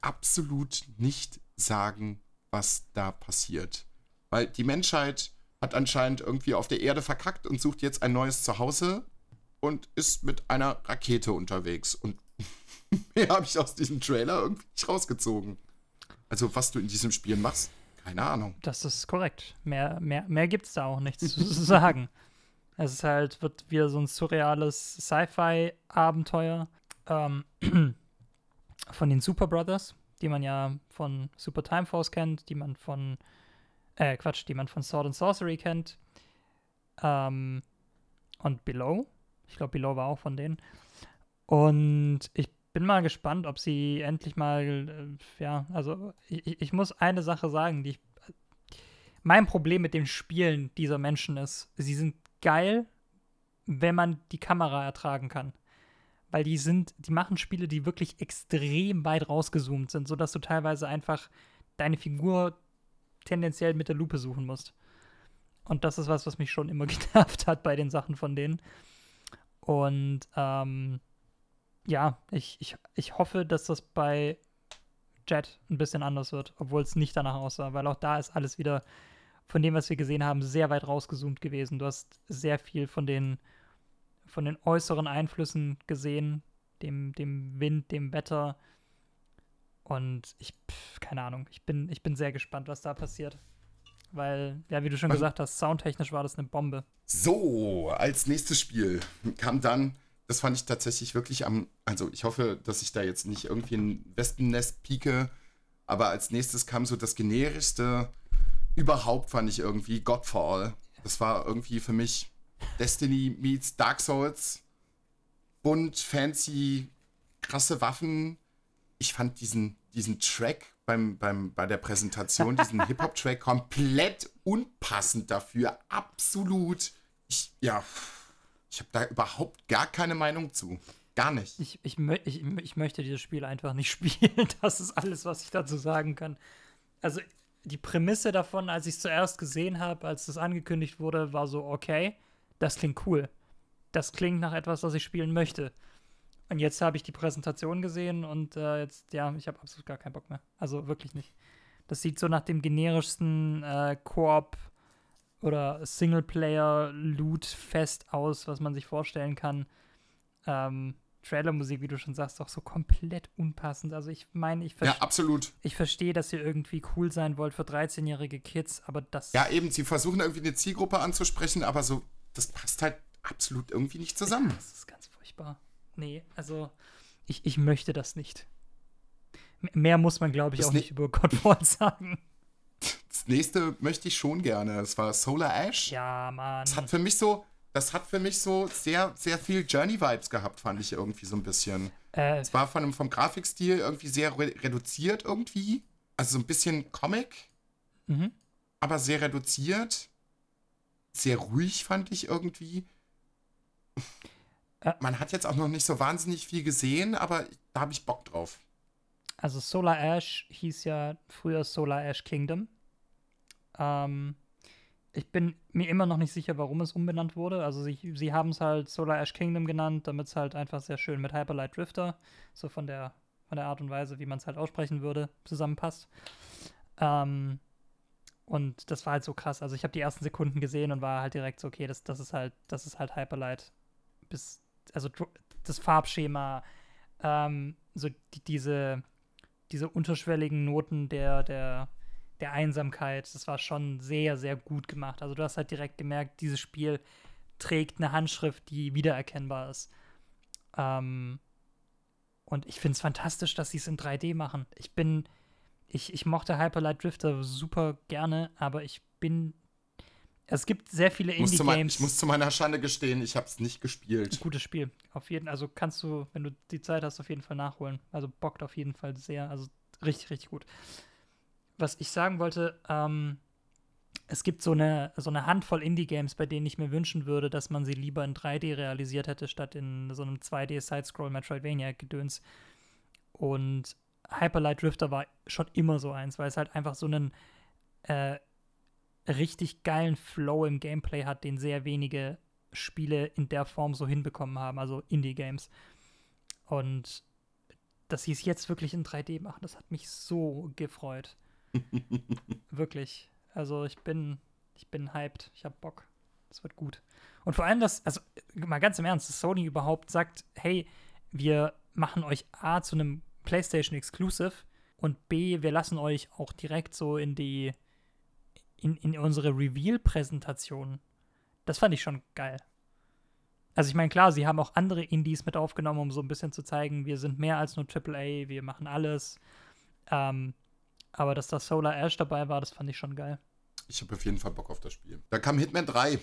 absolut nicht sagen, was da passiert. Weil die Menschheit hat anscheinend irgendwie auf der Erde verkackt und sucht jetzt ein neues Zuhause und ist mit einer Rakete unterwegs. Und (laughs) mehr habe ich aus diesem Trailer irgendwie nicht rausgezogen. Also, was du in diesem Spiel machst, keine Ahnung. Das ist korrekt. Mehr, mehr, mehr gibt es da auch nichts zu (laughs) sagen. Es ist halt, wird wieder so ein surreales Sci-Fi-Abenteuer ähm, (clears throat) von den Super Brothers, die man ja von Super Time Force kennt, die man von, äh, Quatsch, die man von Sword and Sorcery kennt. Ähm, und Below. Ich glaube, Below war auch von denen. Und ich bin mal gespannt, ob sie endlich mal, äh, ja, also ich, ich- muss eine Sache sagen, die ich, mein Problem mit den Spielen dieser Menschen ist, sie sind geil, wenn man die Kamera ertragen kann. Weil die sind, die machen Spiele, die wirklich extrem weit rausgezoomt sind, sodass du teilweise einfach deine Figur tendenziell mit der Lupe suchen musst. Und das ist was, was mich schon immer (laughs) genervt hat bei den Sachen von denen. Und ähm, ja, ich, ich, ich hoffe, dass das bei Jet ein bisschen anders wird, obwohl es nicht danach aussah, weil auch da ist alles wieder von dem, was wir gesehen haben, sehr weit rausgezoomt gewesen. Du hast sehr viel von den, von den äußeren Einflüssen gesehen, dem, dem Wind, dem Wetter. Und ich, pff, keine Ahnung, ich bin, ich bin sehr gespannt, was da passiert. Weil, ja, wie du schon Also- gesagt hast, soundtechnisch war das eine Bombe. So, als nächstes Spiel kam dann, das fand ich tatsächlich wirklich am, also ich hoffe, dass ich da jetzt nicht irgendwie ein Wespennest pieke, aber als nächstes kam so das generischste überhaupt, fand ich irgendwie Godfall. Das war irgendwie für mich Destiny meets Dark Souls. Bunt, fancy, krasse Waffen. Ich fand diesen, diesen Track beim, beim, bei der Präsentation, diesen (laughs) Hip-Hop-Track, komplett unpassend dafür. Absolut. Ich, ja, ich habe da überhaupt gar keine Meinung zu. Gar nicht. Ich, ich, ich, ich möchte dieses Spiel einfach nicht (laughs) spielen. Das ist alles, was ich dazu sagen kann. Also, die Prämisse davon, als ich es zuerst gesehen habe, als das angekündigt wurde, war so, okay, das klingt cool. Das klingt nach etwas, was ich spielen möchte. Und jetzt habe ich die Präsentation gesehen und äh, jetzt, ja, ich habe absolut gar keinen Bock mehr. Also wirklich nicht. Das sieht so nach dem generischsten äh, Koop oder Singleplayer-Loot-Fest aus, was man sich vorstellen kann. Ähm, Trailermusik, wie du schon sagst, auch so komplett unpassend. Also ich meine, ich, ver Ja, absolut. ich verstehe, dass ihr irgendwie cool sein wollt für 13-jährige Kids, aber das Ja, eben, sie versuchen irgendwie eine Zielgruppe anzusprechen, aber so, das passt halt absolut irgendwie nicht zusammen. Das ist ganz furchtbar. Nee, also ich, ich möchte das nicht. M mehr muss man, glaube ich, Das auch ni- nicht über Godfall (laughs) sagen. das nächste möchte ich schon gerne. Das war Solar Ash. Ja, Mann. Das hat für mich so, das hat für mich so sehr, sehr viel Journey-Vibes gehabt, fand ich irgendwie so ein bisschen. Äh, Es war von dem, vom Grafikstil irgendwie sehr re reduziert irgendwie. Also so ein bisschen Comic, mhm. aber sehr reduziert. Sehr ruhig fand ich irgendwie. Äh. Man hat jetzt auch noch nicht so wahnsinnig viel gesehen, aber da habe ich Bock drauf. Also Solar Ash hieß ja früher Solar Ash Kingdom. Ähm, ich bin mir immer noch nicht sicher, warum es umbenannt wurde. Also sie, sie haben es halt Solar Ash Kingdom genannt, damit es halt einfach sehr schön mit Hyperlight Drifter, so von der, von der Art und Weise, wie man es halt aussprechen würde, zusammenpasst. Ähm, und das war halt so krass. Also ich habe die ersten Sekunden gesehen und war halt direkt so, okay, das, das ist halt, das ist halt Hyperlight. Bis, also das Farbschema, ähm, so die, diese, diese unterschwelligen Noten der, der, der Einsamkeit, das war schon sehr, sehr gut gemacht. Also du hast halt direkt gemerkt, dieses Spiel trägt eine Handschrift, die wiedererkennbar ist. Ähm, und ich finde es fantastisch, dass sie es in 3D machen. Ich bin, ich, ich mochte Hyperlight Drifter super gerne, aber ich bin, es gibt sehr viele Indie-Games. ich muss zu meiner Schande gestehen, ich habe es nicht gespielt. Gutes Spiel. Auf jeden also kannst du, wenn du die Zeit hast, auf jeden Fall nachholen. Also bockt auf jeden Fall sehr. Also richtig, richtig gut. Was ich sagen wollte, ähm, es gibt so eine, so eine Handvoll Indie-Games, bei denen ich mir wünschen würde, dass man sie lieber in 3D realisiert hätte, statt in so einem 2D-Side-Scroll-Metroidvania-Gedöns. Und Hyperlight Drifter war schon immer so eins, weil es halt einfach so einen äh, richtig geilen Flow im Gameplay hat, den sehr wenige Spiele in der Form so hinbekommen haben, also Indie-Games. Und dass sie es jetzt wirklich in 3D machen, das hat mich so gefreut. (laughs) wirklich. Also ich bin, ich bin hyped. Ich hab Bock. Das wird gut. Und vor allem, dass, also mal ganz im Ernst, dass Sony überhaupt sagt, hey, wir machen euch A zu einem PlayStation Exclusive und B, wir lassen euch auch direkt so in die, in, in unsere Reveal-Präsentation. Das fand ich schon geil. Also ich meine, klar, sie haben auch andere Indies mit aufgenommen, um so ein bisschen zu zeigen, wir sind mehr als nur AAA, wir machen alles. Ähm, aber dass da Solar Ash dabei war, das fand ich schon geil. Ich habe auf jeden Fall Bock auf das Spiel. Da kam Hitman 3.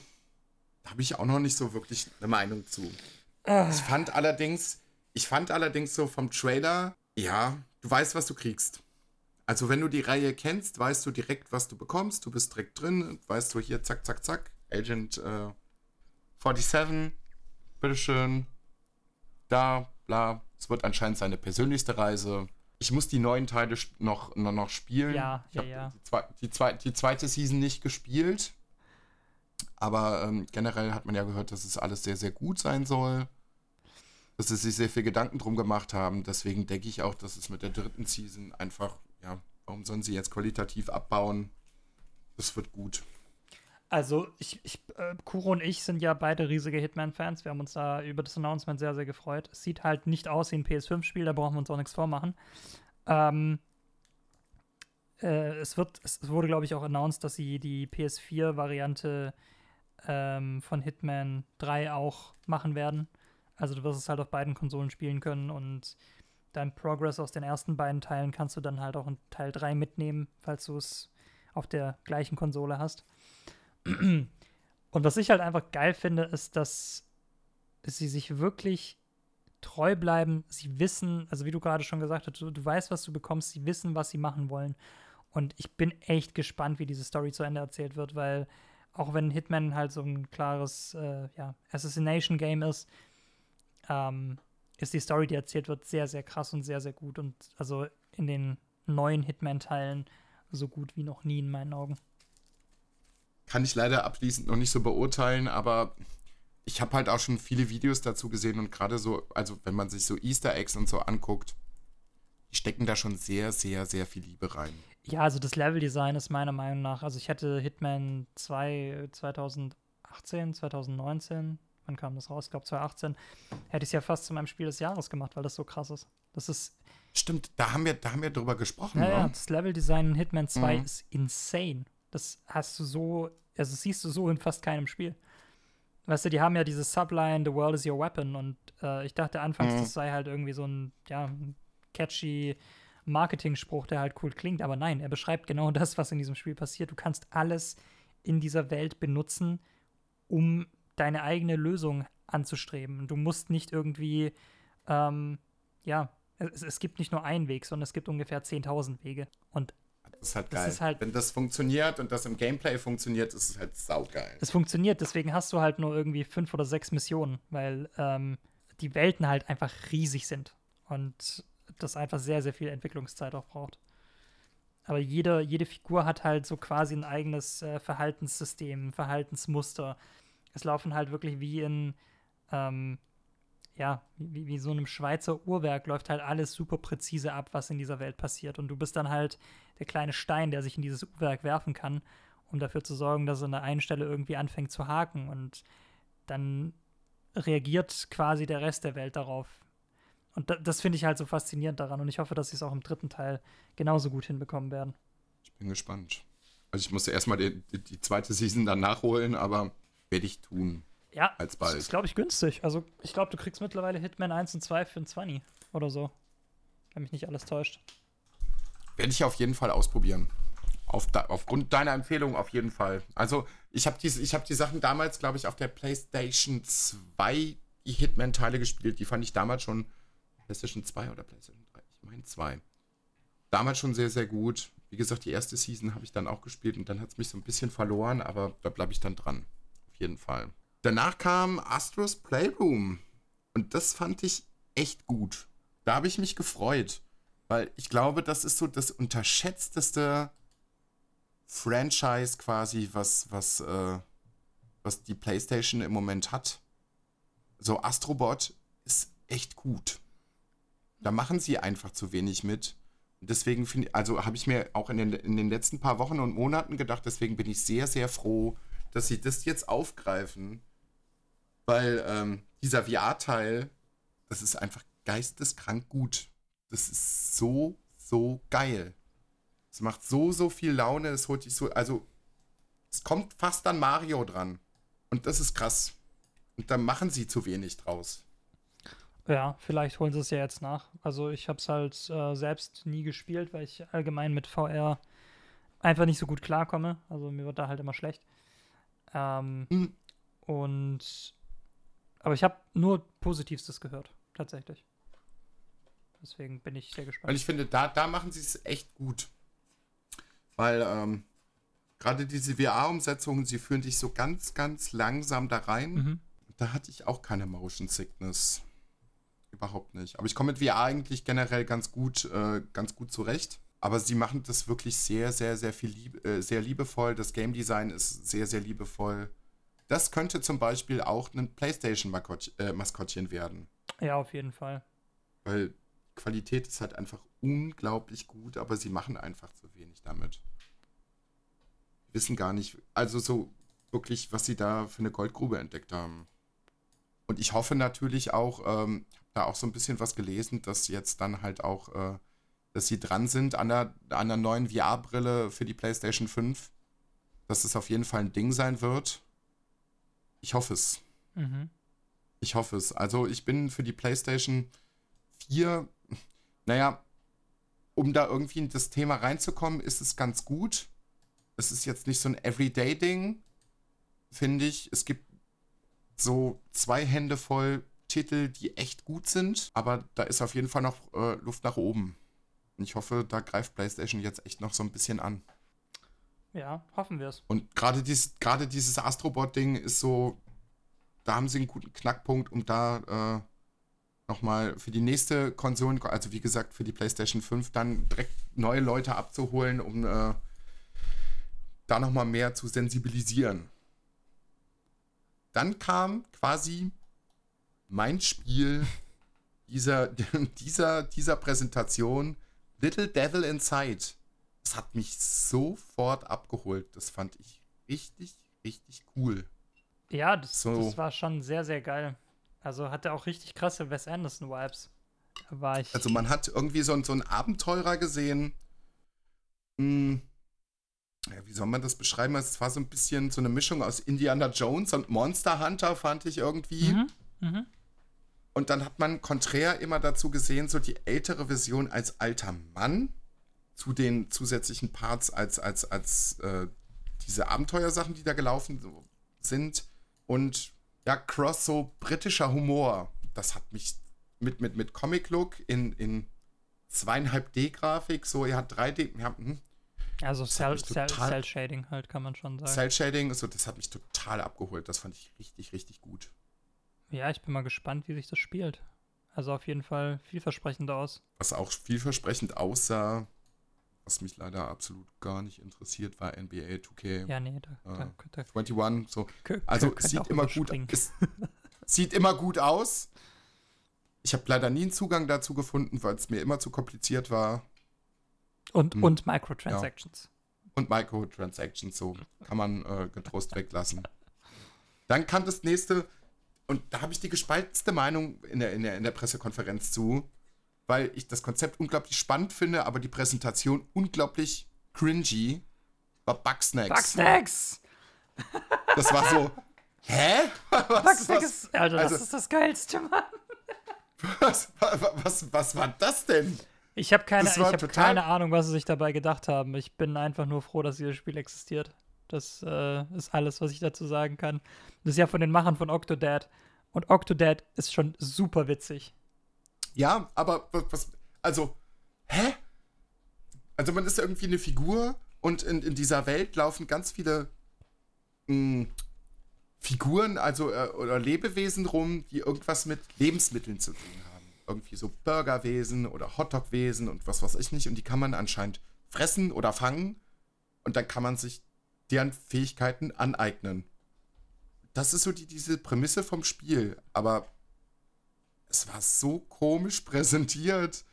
Da habe ich auch noch nicht so wirklich eine Meinung zu. Ich fand allerdings, ich fand allerdings so vom Trailer, ja, du weißt, was du kriegst. Also wenn du die Reihe kennst, weißt du direkt, was du bekommst. Du bist direkt drin, weißt du hier, zack, zack, zack. Agent äh, 47, bitteschön. Da, bla. Es wird anscheinend seine persönlichste Reise. Ich muss die neuen Teile noch, noch, spielen. Ja, ich ja, ja. Die, zwei, die, zwei, die zweite Season nicht gespielt. Aber ähm, generell hat man ja gehört, dass es alles sehr, sehr gut sein soll. Dass sie sich sehr viel Gedanken drum gemacht haben. Deswegen denke ich auch, dass es mit der dritten Season einfach, ja, warum sollen sie jetzt qualitativ abbauen? Das wird gut. Also, ich, ich, äh, Kuro und ich sind ja beide riesige Hitman-Fans. Wir haben uns da über das Announcement sehr, sehr gefreut. Es sieht halt nicht aus wie ein PS5-Spiel, da brauchen wir uns auch nichts vormachen. Ähm, äh, es, wird, es wurde, glaube ich, auch announced, dass sie die PS4-Variante ähm, von Hitman 3 auch machen werden. Also, du wirst es halt auf beiden Konsolen spielen können und dein Progress aus den ersten beiden Teilen kannst du dann halt auch in Teil 3 mitnehmen, falls du es auf der gleichen Konsole hast. Und was ich halt einfach geil finde, ist, dass sie sich wirklich treu bleiben. Sie wissen, also wie du gerade schon gesagt hast, du, du weißt, was du bekommst, sie wissen, was sie machen wollen. Und ich bin echt gespannt, wie diese Story zu Ende erzählt wird, weil auch wenn Hitman halt so ein klares äh, ja, Assassination-Game ist, ähm, ist die Story, die erzählt wird, sehr, sehr krass und sehr, sehr gut. Und also in den neuen Hitman-Teilen so gut wie noch nie in meinen Augen. Kann ich leider abschließend noch nicht so beurteilen, aber ich habe halt auch schon viele Videos dazu gesehen und gerade so, also wenn man sich so Easter Eggs und so anguckt, die stecken da schon sehr, sehr, sehr viel Liebe rein. Ja, also das Leveldesign ist meiner Meinung nach, also ich hätte Hitman 2 2018, 2019, wann kam das raus? Ich glaube 2018, hätte ich es ja fast zu meinem Spiel des Jahres gemacht, weil das so krass ist. Das ist, Stimmt, da haben wir, da haben wir drüber gesprochen, ja, ja, das Leveldesign in Hitman 2 Mhm. ist insane. Das hast du so, also das siehst du so in fast keinem Spiel. Weißt du, die haben ja diese Subline, The World is Your Weapon und äh, ich dachte anfangs, Mhm. das sei halt irgendwie so ein, ja, ein catchy Marketing-Spruch, der halt cool klingt, aber nein, er beschreibt genau (laughs) das, was in diesem Spiel passiert. Du kannst alles in dieser Welt benutzen, um deine eigene Lösung anzustreben. Du musst nicht irgendwie, ähm, ja, es, es, gibt nicht nur einen Weg, sondern es gibt ungefähr 10.000 Wege. Und das ist halt geil. Ist halt, Wenn das funktioniert und das im Gameplay funktioniert, ist es halt saugeil. Es funktioniert, deswegen hast du halt nur irgendwie fünf oder sechs Missionen, weil ähm, die Welten halt einfach riesig sind und das einfach sehr, sehr viel Entwicklungszeit auch braucht. Aber jede, jede Figur hat halt so quasi ein eigenes äh, Verhaltenssystem, Verhaltensmuster. Es laufen halt wirklich wie in, ähm, ja, wie, wie so einem Schweizer Uhrwerk läuft halt alles super präzise ab, was in dieser Welt passiert. Und du bist dann halt der kleine Stein, der sich in dieses Uhrwerk werfen kann, um dafür zu sorgen, dass er an der einen Stelle irgendwie anfängt zu haken. Und dann reagiert quasi der Rest der Welt darauf. Und da, das finde ich halt so faszinierend daran. Und ich hoffe, dass sie es auch im dritten Teil genauso gut hinbekommen werden. Ich bin gespannt. Also ich musste erstmal die, die, die zweite Season dann nachholen, aber werde ich tun. Ja, als bald. das ist, glaube ich, günstig. Also ich glaube, du kriegst mittlerweile Hitman 1 und 2 für ein 20 oder so. Wenn mich nicht alles täuscht. Werde ich auf jeden Fall ausprobieren. Auf da, aufgrund deiner Empfehlung auf jeden Fall. Also, ich habe die, hab die Sachen damals, glaube ich, auf der PlayStation 2 die Hitman-Teile gespielt. Die fand ich damals schon. PlayStation 2 oder PlayStation 3? Ich meine 2. Damals schon sehr, sehr gut. Wie gesagt, die erste Season habe ich dann auch gespielt und dann hat es mich so ein bisschen verloren, aber da bleibe ich dann dran. Jeden Fall. Danach kam Astros Playroom. Und das fand ich echt gut. Da habe ich mich gefreut. Weil ich glaube, das ist so das unterschätzteste Franchise quasi, was, was, äh, was die PlayStation im Moment hat. So, Astrobot ist echt gut. Da machen sie einfach zu wenig mit. Deswegen finde also habe ich mir auch in den, in den letzten paar Wochen und Monaten gedacht, deswegen bin ich sehr, sehr froh, dass sie das jetzt aufgreifen. Weil ähm, dieser VR-Teil, das ist einfach geisteskrank gut. Das ist so, so geil. Es macht so, so viel Laune, es holt dich so, also es kommt fast an Mario dran. Und das ist krass. Und da machen sie zu wenig draus. Ja, vielleicht holen sie es ja jetzt nach. Also ich habe es halt äh, selbst nie gespielt, weil ich allgemein mit VR einfach nicht so gut klarkomme. Also mir wird da halt immer schlecht. Ähm, mhm. Und aber ich habe nur Positivstes gehört, tatsächlich. Deswegen bin ich sehr gespannt. Weil ich finde, da, da machen sie es echt gut. Weil ähm, gerade diese VR-Umsetzungen, sie führen dich so ganz, ganz langsam da rein. Mhm. Da hatte ich auch keine Motion Sickness. Überhaupt nicht. Aber ich komme mit VR eigentlich generell ganz gut, äh, ganz gut zurecht. Aber sie machen das wirklich sehr, sehr, sehr viel lieb äh, sehr liebevoll. Das Game Design ist sehr, sehr liebevoll. Das könnte zum Beispiel auch ein PlayStation-Maskottchen äh, werden. Ja, auf jeden Fall. Weil Qualität ist halt einfach unglaublich gut, aber sie machen einfach zu wenig damit. Wissen gar nicht, also so wirklich, was sie da für eine Goldgrube entdeckt haben. Und ich hoffe natürlich auch, ähm, da auch so ein bisschen was gelesen, dass jetzt dann halt auch, äh, dass sie dran sind an der, an der neuen VR-Brille für die PlayStation 5. Dass es auf jeden Fall ein Ding sein wird. Ich hoffe es. Mhm. Ich hoffe es. Also ich bin für die PlayStation 4 naja, um da irgendwie in das Thema reinzukommen, ist es ganz gut. Es ist jetzt nicht so ein Everyday-Ding, finde ich. Es gibt so zwei Hände voll Titel, die echt gut sind, aber da ist auf jeden Fall noch äh, Luft nach oben. Und ich hoffe, da greift PlayStation jetzt echt noch so ein bisschen an. Ja, hoffen wir es. Und gerade dies, dieses Astrobot-Ding ist so, da haben sie einen guten Knackpunkt, um da äh, nochmal für die nächste Konsole, also wie gesagt für die PlayStation 5, dann direkt neue Leute abzuholen, um äh, da nochmal mehr zu sensibilisieren. Dann kam quasi mein Spiel dieser, (laughs) dieser, dieser Präsentation, Little Devil Inside. Das hat mich sofort abgeholt. Das fand ich richtig, richtig cool. Ja, das, so. das war schon sehr, sehr geil. Also hatte auch richtig krasse Wes Anderson-Vibes. War ich. Also man hat irgendwie so, so einen Abenteurer gesehen. Hm, ja, wie soll man das beschreiben? Es war so ein bisschen so eine Mischung aus Indiana Jones und Monster Hunter, fand ich irgendwie. Mhm. Mhm. Und dann hat man konträr immer dazu gesehen, so die ältere Version als alter Mann zu den zusätzlichen Parts als, als, als äh, diese Abenteuersachen, die da gelaufen sind. Und ja, Cross so britischer Humor. Das hat mich mit, mit, mit Comic-Look in, in zweieinhalb D-Grafik, so, er hat 3D. Ja, hm, also Cell, Cell, Cell, Shading halt, kann man schon sagen. Cell Shading, so, das hat mich total abgeholt. Das fand ich richtig, richtig gut. Ja, ich bin mal gespannt, wie sich das spielt. Also auf jeden Fall vielversprechend aus. Was auch vielversprechend aussah, was mich leider absolut gar nicht interessiert, war NBA 2K. Ja, nee, da, äh, da, da 21. So. Also sieht immer gut es, Sieht immer gut aus. Ich habe leider nie einen Zugang dazu gefunden, weil es mir immer zu kompliziert war. Und, hm. und Microtransactions. Ja. Und Microtransactions, so kann man äh, getrost weglassen. Dann kam das nächste, und da habe ich die gespaltenste Meinung in der, in, der, in der Pressekonferenz zu, weil ich das Konzept unglaublich spannend finde, aber die Präsentation unglaublich cringy, war Bugsnacks. Bugsnacks! (laughs) Das war so, hä? Was, Bugsnacks, was? Alter, also, das ist das Geilste, Mann. Was, was, was, was war das denn? Ich habe keine, hab keine Ahnung, was sie sich dabei gedacht haben. Ich bin einfach nur froh, dass dieses Spiel existiert. Das äh, ist alles, was ich dazu sagen kann. Das ist ja von den Machern von Octodad. Und Octodad ist schon super witzig. Ja, aber was, also, hä? Also man ist irgendwie eine Figur und in, in dieser Welt laufen ganz viele mh, hm, Figuren, also äh, oder Lebewesen rum, die irgendwas mit Lebensmitteln zu tun haben. Irgendwie so Burgerwesen oder Hotdogwesen und was weiß ich nicht. Und die kann man anscheinend fressen oder fangen. Und dann kann man sich deren Fähigkeiten aneignen. Das ist so die, diese Prämisse vom Spiel. Aber es war so komisch (laughs) präsentiert.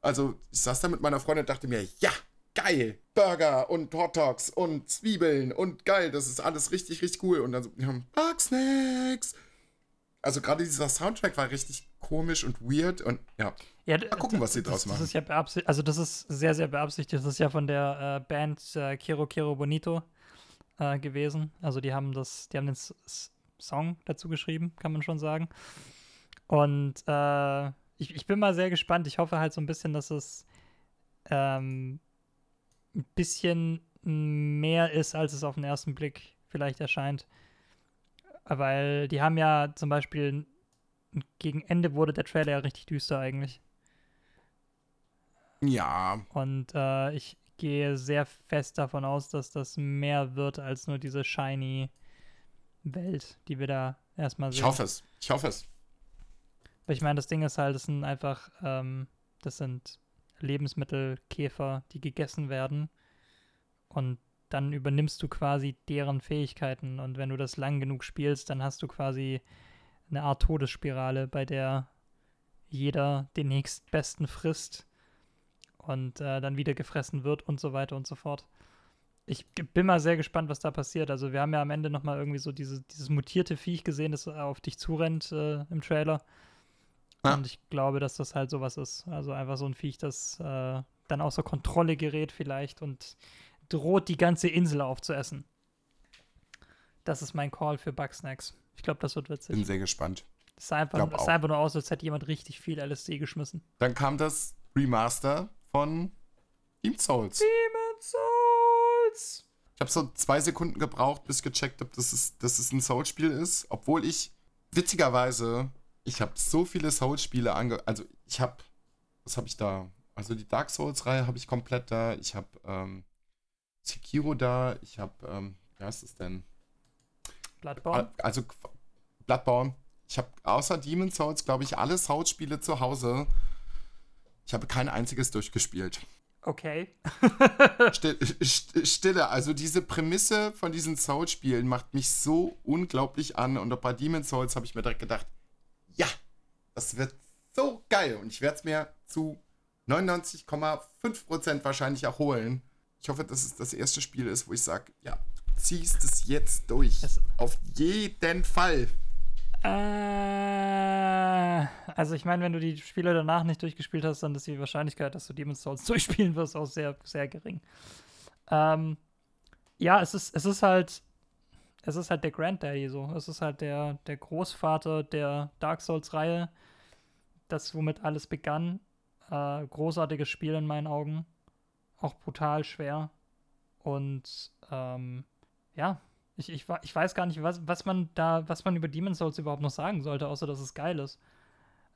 Also, ich saß da mit meiner Freundin und dachte mir, ja, geil, Burger und Hotdogs und Zwiebeln und geil, das ist alles richtig, richtig cool. Und dann so, wir haben Bugsnacks. Also gerade dieser Soundtrack war richtig komisch und weird und ja. ja mal gucken, was sie draus machen. Das ist ja beabsichtigt, also das ist sehr, sehr beabsichtigt. Das ist ja von der äh, Band äh, Kiro Kiro Bonito äh, gewesen. Also die haben das, die haben den S Song dazu geschrieben, kann man schon sagen. Und äh, ich, ich bin mal sehr gespannt. Ich hoffe halt so ein bisschen, dass es ähm, ein bisschen mehr ist, als es auf den ersten Blick vielleicht erscheint. Weil die haben ja zum Beispiel gegen Ende wurde der Trailer ja richtig düster eigentlich. Ja. Und äh, ich gehe sehr fest davon aus, dass das mehr wird als nur diese shiny Welt, die wir da erstmal sehen. Ich hoffe es. Ich hoffe es. Weil ich meine, das Ding ist halt, das sind einfach, ähm, das sind Lebensmittelkäfer, die gegessen werden. Und dann übernimmst du quasi deren Fähigkeiten. Und wenn du das lang genug spielst, dann hast du quasi eine Art Todesspirale, bei der jeder den nächstbesten frisst und äh, dann wieder gefressen wird und so weiter und so fort. Ich bin mal sehr gespannt, was da passiert. Also wir haben ja am Ende noch mal irgendwie so diese, dieses mutierte Viech gesehen, das auf dich zurennt äh, im Trailer. Ja. Und ich glaube, dass das halt sowas ist. Also einfach so ein Viech, das äh, dann außer Kontrolle gerät vielleicht und droht, die ganze Insel aufzuessen. Das ist mein Call für Bugsnacks. Ich glaube, das wird witzig. Bin sehr gespannt. Es sah einfach, es sah einfach nur aus, als hätte jemand richtig viel LSD geschmissen. Dann kam das Remaster von Demon Souls. Demon Souls! Ich habe so zwei Sekunden gebraucht, bis ich gecheckt habe, dass es, dass es ein Souls-Spiel ist. Obwohl ich, witzigerweise, ich habe so viele Souls-Spiele ange... Also ich habe... Was habe ich da? Also die Dark Souls-Reihe habe ich komplett da. Ich habe ähm, Sekiro da. Ich habe... Ähm, wie heißt es denn? Bloodborne? Also Bloodborne. Ich habe außer Demon Souls, glaube ich, alle Souls-Spiele zu Hause. Ich habe kein einziges durchgespielt. Okay. (laughs) Stille, also diese Prämisse von diesen Souls-Spielen macht mich so unglaublich an. Und bei Demon's Souls habe ich mir direkt gedacht, ja, das wird so geil. Und ich werde es mir zu 99,5% wahrscheinlich erholen. Ich hoffe, dass es das erste Spiel ist, wo ich sage, ja, ziehst es jetzt durch. Es Auf jeden Fall. Äh, also ich meine, wenn du die Spiele danach nicht durchgespielt hast, dann ist die Wahrscheinlichkeit, dass du Demon's Souls (laughs) durchspielen wirst, auch sehr, sehr gering. Ähm, ja, es ist, es ist halt, es ist halt der Granddaddy so. Es ist halt der, der Großvater der Dark Souls-Reihe. das, womit alles begann. Äh, großartiges Spiel in meinen Augen. Auch brutal schwer. Und ähm, ja, ich, ich, ich weiß gar nicht, was, was man da, was man über Demon's Souls überhaupt noch sagen sollte, außer dass es geil ist.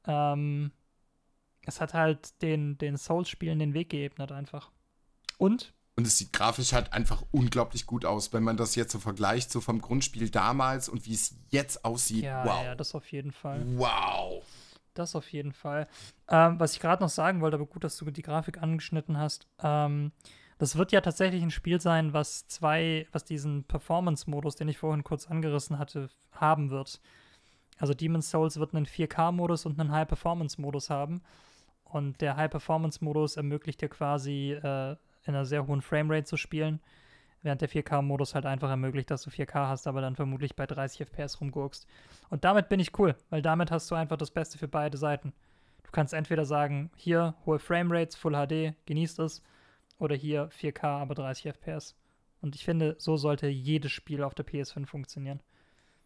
Ähm, es hat halt den, den Souls-Spielen den Weg geebnet einfach. Und? Und es sieht grafisch halt einfach unglaublich gut aus, wenn man das jetzt so vergleicht, so vom Grundspiel damals und wie es jetzt aussieht. Ja, wow. ja, das auf jeden Fall. Wow. Das auf jeden Fall. Ähm, was ich gerade noch sagen wollte, aber gut, dass du die Grafik angeschnitten hast. Ähm, das wird ja tatsächlich ein Spiel sein, was zwei, was diesen Performance-Modus, den ich vorhin kurz angerissen hatte, haben wird. Also Demon's Souls wird einen 4K-Modus und einen High-Performance-Modus haben. Und der High-Performance-Modus ermöglicht dir quasi äh, in einer sehr hohen Framerate zu spielen, während der 4K-Modus halt einfach ermöglicht, dass du 4K hast, aber dann vermutlich bei 30 FPS rumgurkst. Und damit bin ich cool, weil damit hast du einfach das Beste für beide Seiten. Du kannst entweder sagen, hier hohe Framerates, Full HD, genießt es, oder hier 4K, aber 30 FPS. Und ich finde, so sollte jedes Spiel auf der PS5 funktionieren.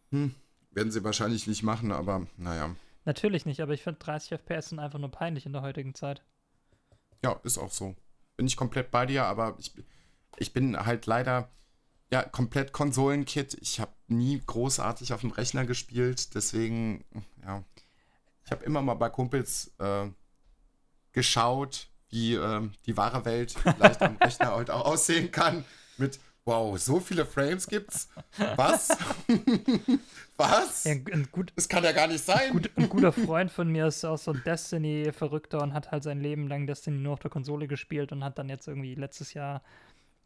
Hm, werden sie wahrscheinlich nicht machen, aber naja. Natürlich nicht, aber ich finde 30 FPS sind einfach nur peinlich in der heutigen Zeit. Ja, ist auch so. Bin ich komplett bei dir, aber ich, ich bin halt leider ja komplett Konsolenkit. Ich habe nie großartig auf dem Rechner gespielt, deswegen, ja. Ich habe immer mal bei Kumpels äh, geschaut, wie äh, die wahre Welt vielleicht am Rechner halt auch aussehen kann. Mit, wow, so viele Frames gibt's? Was? (laughs) Was? Ja, gut, das kann ja gar nicht sein. Gut, ein guter Freund von mir ist auch so ein Destiny-Verrückter und hat halt sein Leben lang Destiny nur auf der Konsole gespielt und hat dann jetzt irgendwie letztes Jahr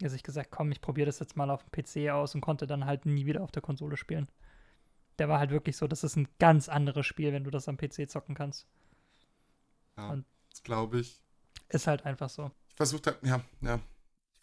sich gesagt, komm, ich probiere das jetzt mal auf dem PC aus und konnte dann halt nie wieder auf der Konsole spielen. Der war halt wirklich so, das ist ein ganz anderes Spiel, wenn du das am PC zocken kannst. Ja, glaube ich. Ist halt einfach so. Ich versuche halt, ja, ja.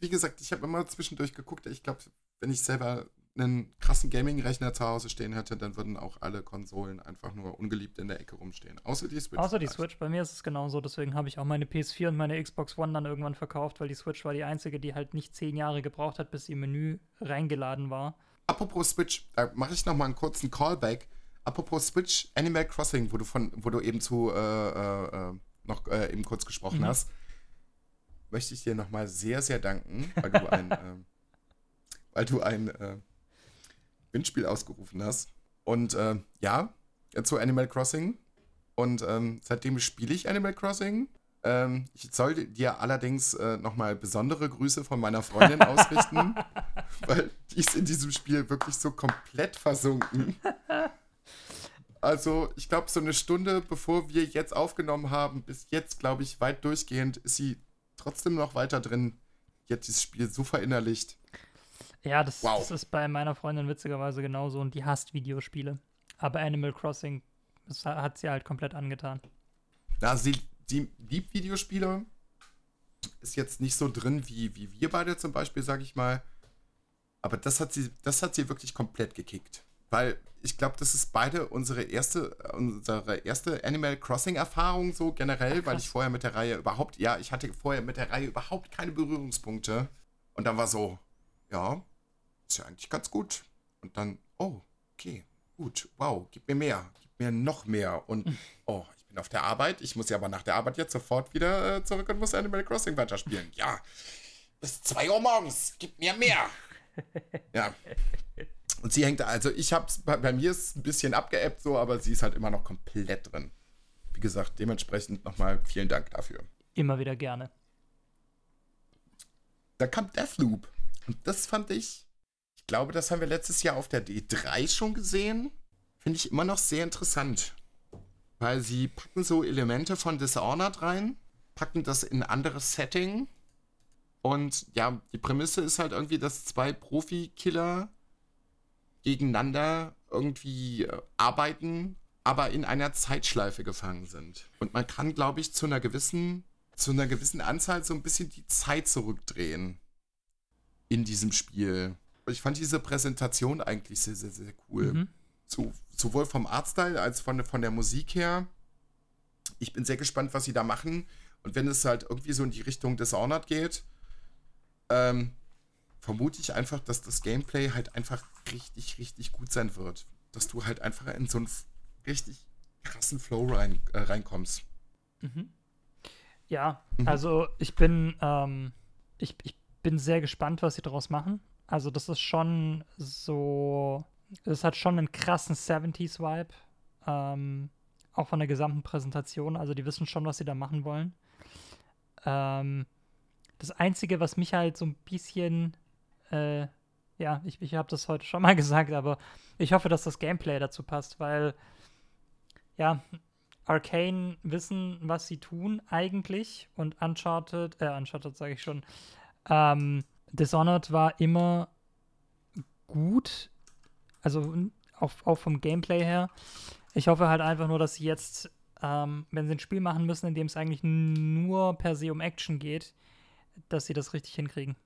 Wie gesagt, ich habe immer zwischendurch geguckt. Ich glaube, wenn ich selber einen krassen Gaming-Rechner zu Hause stehen hätte, dann würden auch alle Konsolen einfach nur ungeliebt in der Ecke rumstehen. Außer die Switch. Außer die Switch. Bei mir ist es genauso. Deswegen habe ich auch meine PS4 und meine Xbox One dann irgendwann verkauft, weil die Switch war die einzige, die halt nicht zehn Jahre gebraucht hat, bis sie im Menü reingeladen war. Apropos Switch, da mache ich noch mal einen kurzen Callback. Apropos Switch, Animal Crossing, wo du von, wo du eben zu äh, äh, äh noch äh, eben kurz gesprochen mhm. hast, möchte ich dir nochmal sehr, sehr danken, weil du ein, (laughs) äh, weil du ein äh, Windspiel ausgerufen hast. Und äh, ja, zu Animal Crossing. Und ähm, seitdem spiele ich Animal Crossing. Ähm, ich soll dir allerdings äh, nochmal besondere Grüße von meiner Freundin ausrichten, (laughs) weil die ist in diesem Spiel wirklich so komplett versunken. Also, ich glaube, so eine Stunde bevor wir jetzt aufgenommen haben, bis jetzt, glaube ich, weit durchgehend, ist sie trotzdem noch weiter drin. Jetzt dieses Spiel so verinnerlicht. Ja, das, wow. das ist bei meiner Freundin witzigerweise genauso und die hasst Videospiele. Aber Animal Crossing, das hat sie halt komplett angetan. Ja, sie, sie liebt Videospiele. Ist jetzt nicht so drin wie, wie wir beide zum Beispiel, sag ich mal. Aber das hat sie, das hat sie wirklich komplett gekickt. Weil ich glaube, das ist beide unsere erste, unsere erste Animal Crossing-Erfahrung so generell, Ach, weil ich vorher mit der Reihe überhaupt, ja, ich hatte vorher mit der Reihe überhaupt keine Berührungspunkte. Und dann war so, ja, ist ja eigentlich ganz gut. Und dann, oh, okay, gut, wow, gib mir mehr, gib mir noch mehr. Und oh, ich bin auf der Arbeit, ich muss ja aber nach der Arbeit jetzt sofort wieder äh, zurück und muss Animal Crossing weiterspielen. Ja, bis 2 Uhr morgens, gib mir mehr. (laughs) ja. Und sie hängt, also ich hab's, bei, bei mir ist es ein bisschen abgeebbt so, aber sie ist halt immer noch komplett drin. Wie gesagt, dementsprechend nochmal vielen Dank dafür. Immer wieder gerne. Da kam Deathloop. Und das fand ich, ich glaube, das haben wir letztes Jahr auf der D3 schon gesehen. Finde ich immer noch sehr interessant. Weil sie packen so Elemente von Dishonored rein, packen das in ein anderes Setting. Und ja, die Prämisse ist halt irgendwie, dass zwei Profi-Killer gegeneinander irgendwie äh, arbeiten, aber in einer Zeitschleife gefangen sind. Und man kann, glaube ich, zu einer gewissen, zu einer gewissen Anzahl so ein bisschen die Zeit zurückdrehen in diesem Spiel. Ich fand diese Präsentation eigentlich sehr, sehr, sehr cool. Mhm. So, sowohl vom Artstyle als von, von der Musik her. Ich bin sehr gespannt, was sie da machen. Und wenn es halt irgendwie so in die Richtung Dishonored geht, ähm, vermute ich einfach, dass das Gameplay halt einfach richtig, richtig gut sein wird. Dass du halt einfach in so ein richtig, krassen Flow rein, äh, reinkommst. Mhm. Ja, mhm. also ich bin, ähm, ich, ich bin sehr gespannt, was sie daraus machen. Also das ist schon so, es hat schon einen krassen 70s-Vibe. Ähm, auch von der gesamten Präsentation. Also die wissen schon, was sie da machen wollen. Ähm, das Einzige, was mich halt so ein bisschen, äh, ja, ich, ich habe das heute schon mal (laughs) gesagt, aber ich hoffe, dass das Gameplay dazu passt, weil, ja, Arcane wissen, was sie tun eigentlich und Uncharted, äh, Uncharted sage ich schon, ähm, Dishonored war immer gut, also auch, auch vom Gameplay her. Ich hoffe halt einfach nur, dass sie jetzt, ähm, wenn sie ein Spiel machen müssen, in dem es eigentlich nur per se um Action geht, dass sie das richtig hinkriegen.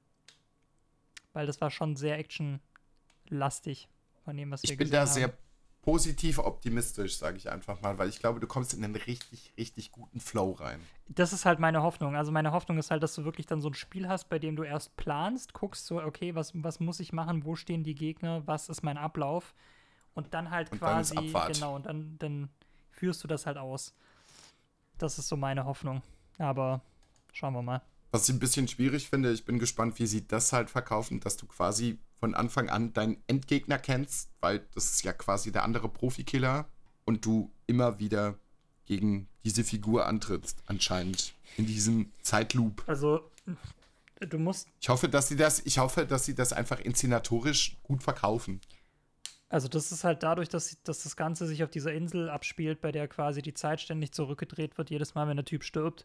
Weil das war schon sehr actionlastig von dem, was ich wir gesehen haben. Ich bin da sehr positiv optimistisch, sage ich einfach mal, weil ich glaube, du kommst in einen richtig, richtig guten Flow rein. Das ist halt meine Hoffnung. Also meine Hoffnung ist halt, dass du wirklich dann so ein Spiel hast, bei dem du erst planst, guckst so, okay, was, was muss ich machen, wo stehen die Gegner, was ist mein Ablauf und dann halt und quasi, dann genau, und dann, dann führst du das halt aus. Das ist so meine Hoffnung. Aber schauen wir mal. Was ich ein bisschen schwierig finde, ich bin gespannt, wie sie das halt verkaufen, dass du quasi von Anfang an deinen Endgegner kennst, weil das ist ja quasi der andere Profikiller und du immer wieder gegen diese Figur antrittst, anscheinend in diesem Zeitloop. Also du musst. Ich hoffe, dass sie das, ich hoffe, dass sie das einfach inszenatorisch gut verkaufen. Also das ist halt dadurch, dass, dass das Ganze sich auf dieser Insel abspielt, bei der quasi die Zeit ständig zurückgedreht wird, jedes Mal, wenn der Typ stirbt.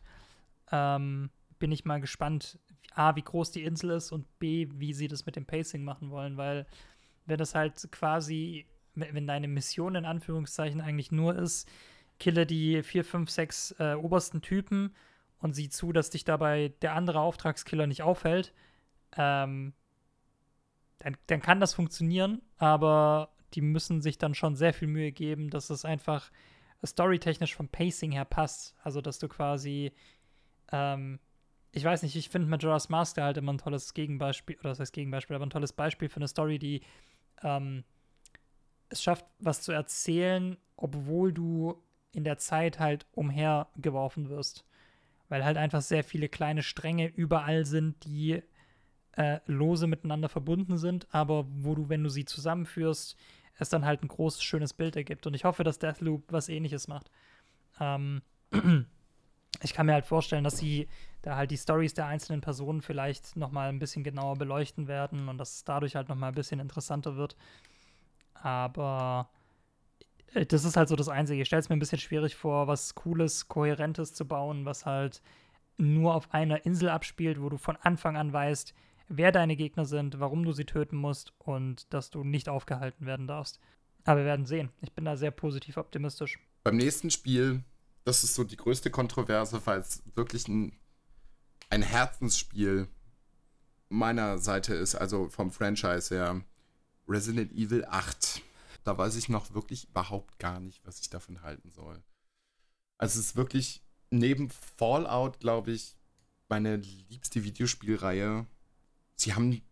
Ähm, bin ich mal gespannt, A, wie groß die Insel ist und B, wie sie das mit dem Pacing machen wollen, weil wenn das halt quasi, wenn deine Mission in Anführungszeichen eigentlich nur ist, kille die vier, fünf, sechs äh, obersten Typen und sieh zu, dass dich dabei der andere Auftragskiller nicht aufhält, ähm, dann, dann kann das funktionieren, aber die müssen sich dann schon sehr viel Mühe geben, dass es einfach storytechnisch vom Pacing her passt. Also, dass du quasi, ähm, ich weiß nicht, ich finde Majora's Mask halt immer ein tolles Gegenbeispiel, oder das heißt Gegenbeispiel, aber ein tolles Beispiel für eine Story, die ähm, es schafft, was zu erzählen, obwohl du in der Zeit halt umhergeworfen wirst. Weil halt einfach sehr viele kleine Stränge überall sind, die äh, lose miteinander verbunden sind, aber wo du, wenn du sie zusammenführst, es dann halt ein großes, schönes Bild ergibt. Und ich hoffe, dass Deathloop was ähnliches macht. Ähm, (clears throat) ich kann mir halt vorstellen, dass sie da halt die Stories der einzelnen Personen vielleicht noch mal ein bisschen genauer beleuchten werden und dass es dadurch halt noch mal ein bisschen interessanter wird. Aber äh, das ist halt so das Einzige. Ich stelle es mir ein bisschen schwierig vor, was Cooles, Kohärentes zu bauen, was halt nur auf einer Insel abspielt, wo du von Anfang an weißt, wer deine Gegner sind, warum du sie töten musst und dass du nicht aufgehalten werden darfst. Aber wir werden sehen. Ich bin da sehr positiv optimistisch. Beim nächsten Spiel, das ist so die größte Kontroverse, weil es wirklich ein, ein Herzensspiel meiner Seite ist, also vom Franchise her. Resident Evil 8. Da weiß ich noch wirklich überhaupt gar nicht, was ich davon halten soll. Also es ist wirklich neben Fallout, glaube ich, meine liebste Videospielreihe Sie haben die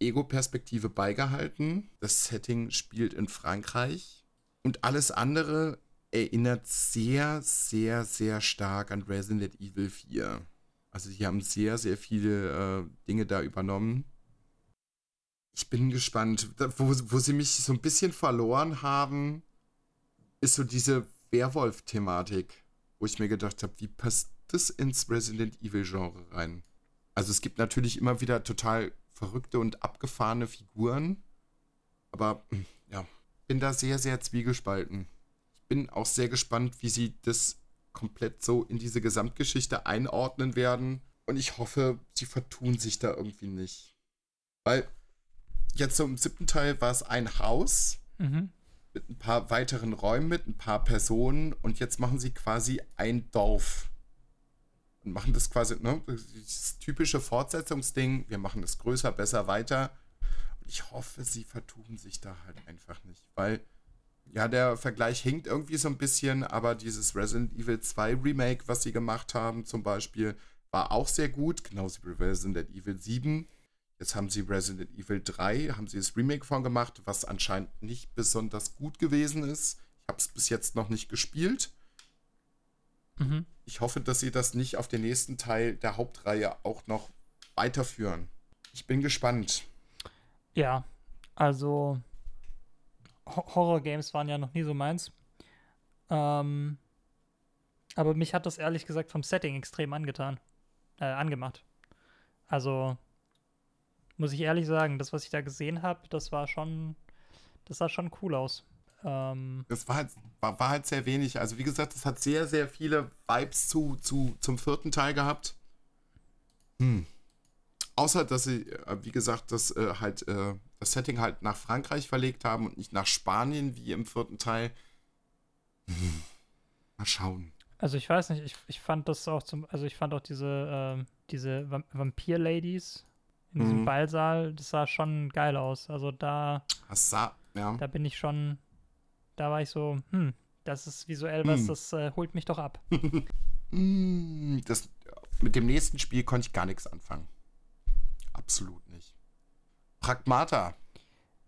Ego-Perspektive beigehalten. Das Setting spielt in Frankreich. Und alles andere erinnert sehr, sehr, sehr stark an Resident Evil 4. Also sie haben sehr, sehr viele äh, Dinge da übernommen. Ich bin gespannt. Wo, wo sie mich so ein bisschen verloren haben, ist so diese Werwolf-Thematik, wo ich mir gedacht habe, wie passt das ins Resident Evil-Genre rein? Also es gibt natürlich immer wieder total verrückte und abgefahrene Figuren. Aber hm, ja, bin da sehr, sehr zwiegespalten. Ich bin auch sehr gespannt, wie sie das komplett so in diese Gesamtgeschichte einordnen werden. Und ich hoffe, sie vertun sich da irgendwie nicht. Weil jetzt so im siebten Teil war es ein Haus mhm. mit ein paar weiteren Räumen, mit ein paar Personen. Und jetzt machen sie quasi ein Dorf und machen das quasi, ne, das typische Fortsetzungsding, wir machen das größer, besser, weiter. Und ich hoffe, sie vertun sich da halt einfach nicht, weil ja, der Vergleich hinkt irgendwie so ein bisschen, aber dieses Resident Evil 2 Remake, was sie gemacht haben, zum Beispiel, war auch sehr gut, genauso wie Resident Evil 7. Jetzt haben sie Resident Evil 3, haben sie das Remake von gemacht, was anscheinend nicht besonders gut gewesen ist. Ich habe es bis jetzt noch nicht gespielt. Mhm. Ich hoffe, dass sie das nicht auf den nächsten Teil der Hauptreihe auch noch weiterführen. Ich bin gespannt. Ja, also Horror-Games waren ja noch nie so meins. Ähm, aber mich hat das ehrlich gesagt vom Setting extrem angetan, äh, angemacht. Also muss ich ehrlich sagen, das, was ich da gesehen habe, das war schon, das sah schon cool aus. Ähm, Das war halt, war, war halt sehr wenig. Also wie gesagt, es hat sehr, sehr viele Vibes zu, zu, zum vierten Teil gehabt. Hm. Außer, dass sie, äh, wie gesagt, das äh, halt äh, das Setting halt nach Frankreich verlegt haben und nicht nach Spanien wie im vierten Teil. Hm. Mal schauen. also ich weiß nicht, ich, ich fand das auch zum, also ich fand auch diese, ähm, diese Vam- Vampir-Ladies in diesem Mhm. Ballsaal, das sah schon geil aus. Also da Das sah, ja. da bin ich schon, da war ich so, hm, das ist visuell was, Hm. das äh, holt mich doch ab. Hm, (laughs) das, mit dem nächsten Spiel konnte ich gar nichts anfangen. Absolut nicht. Pragmata.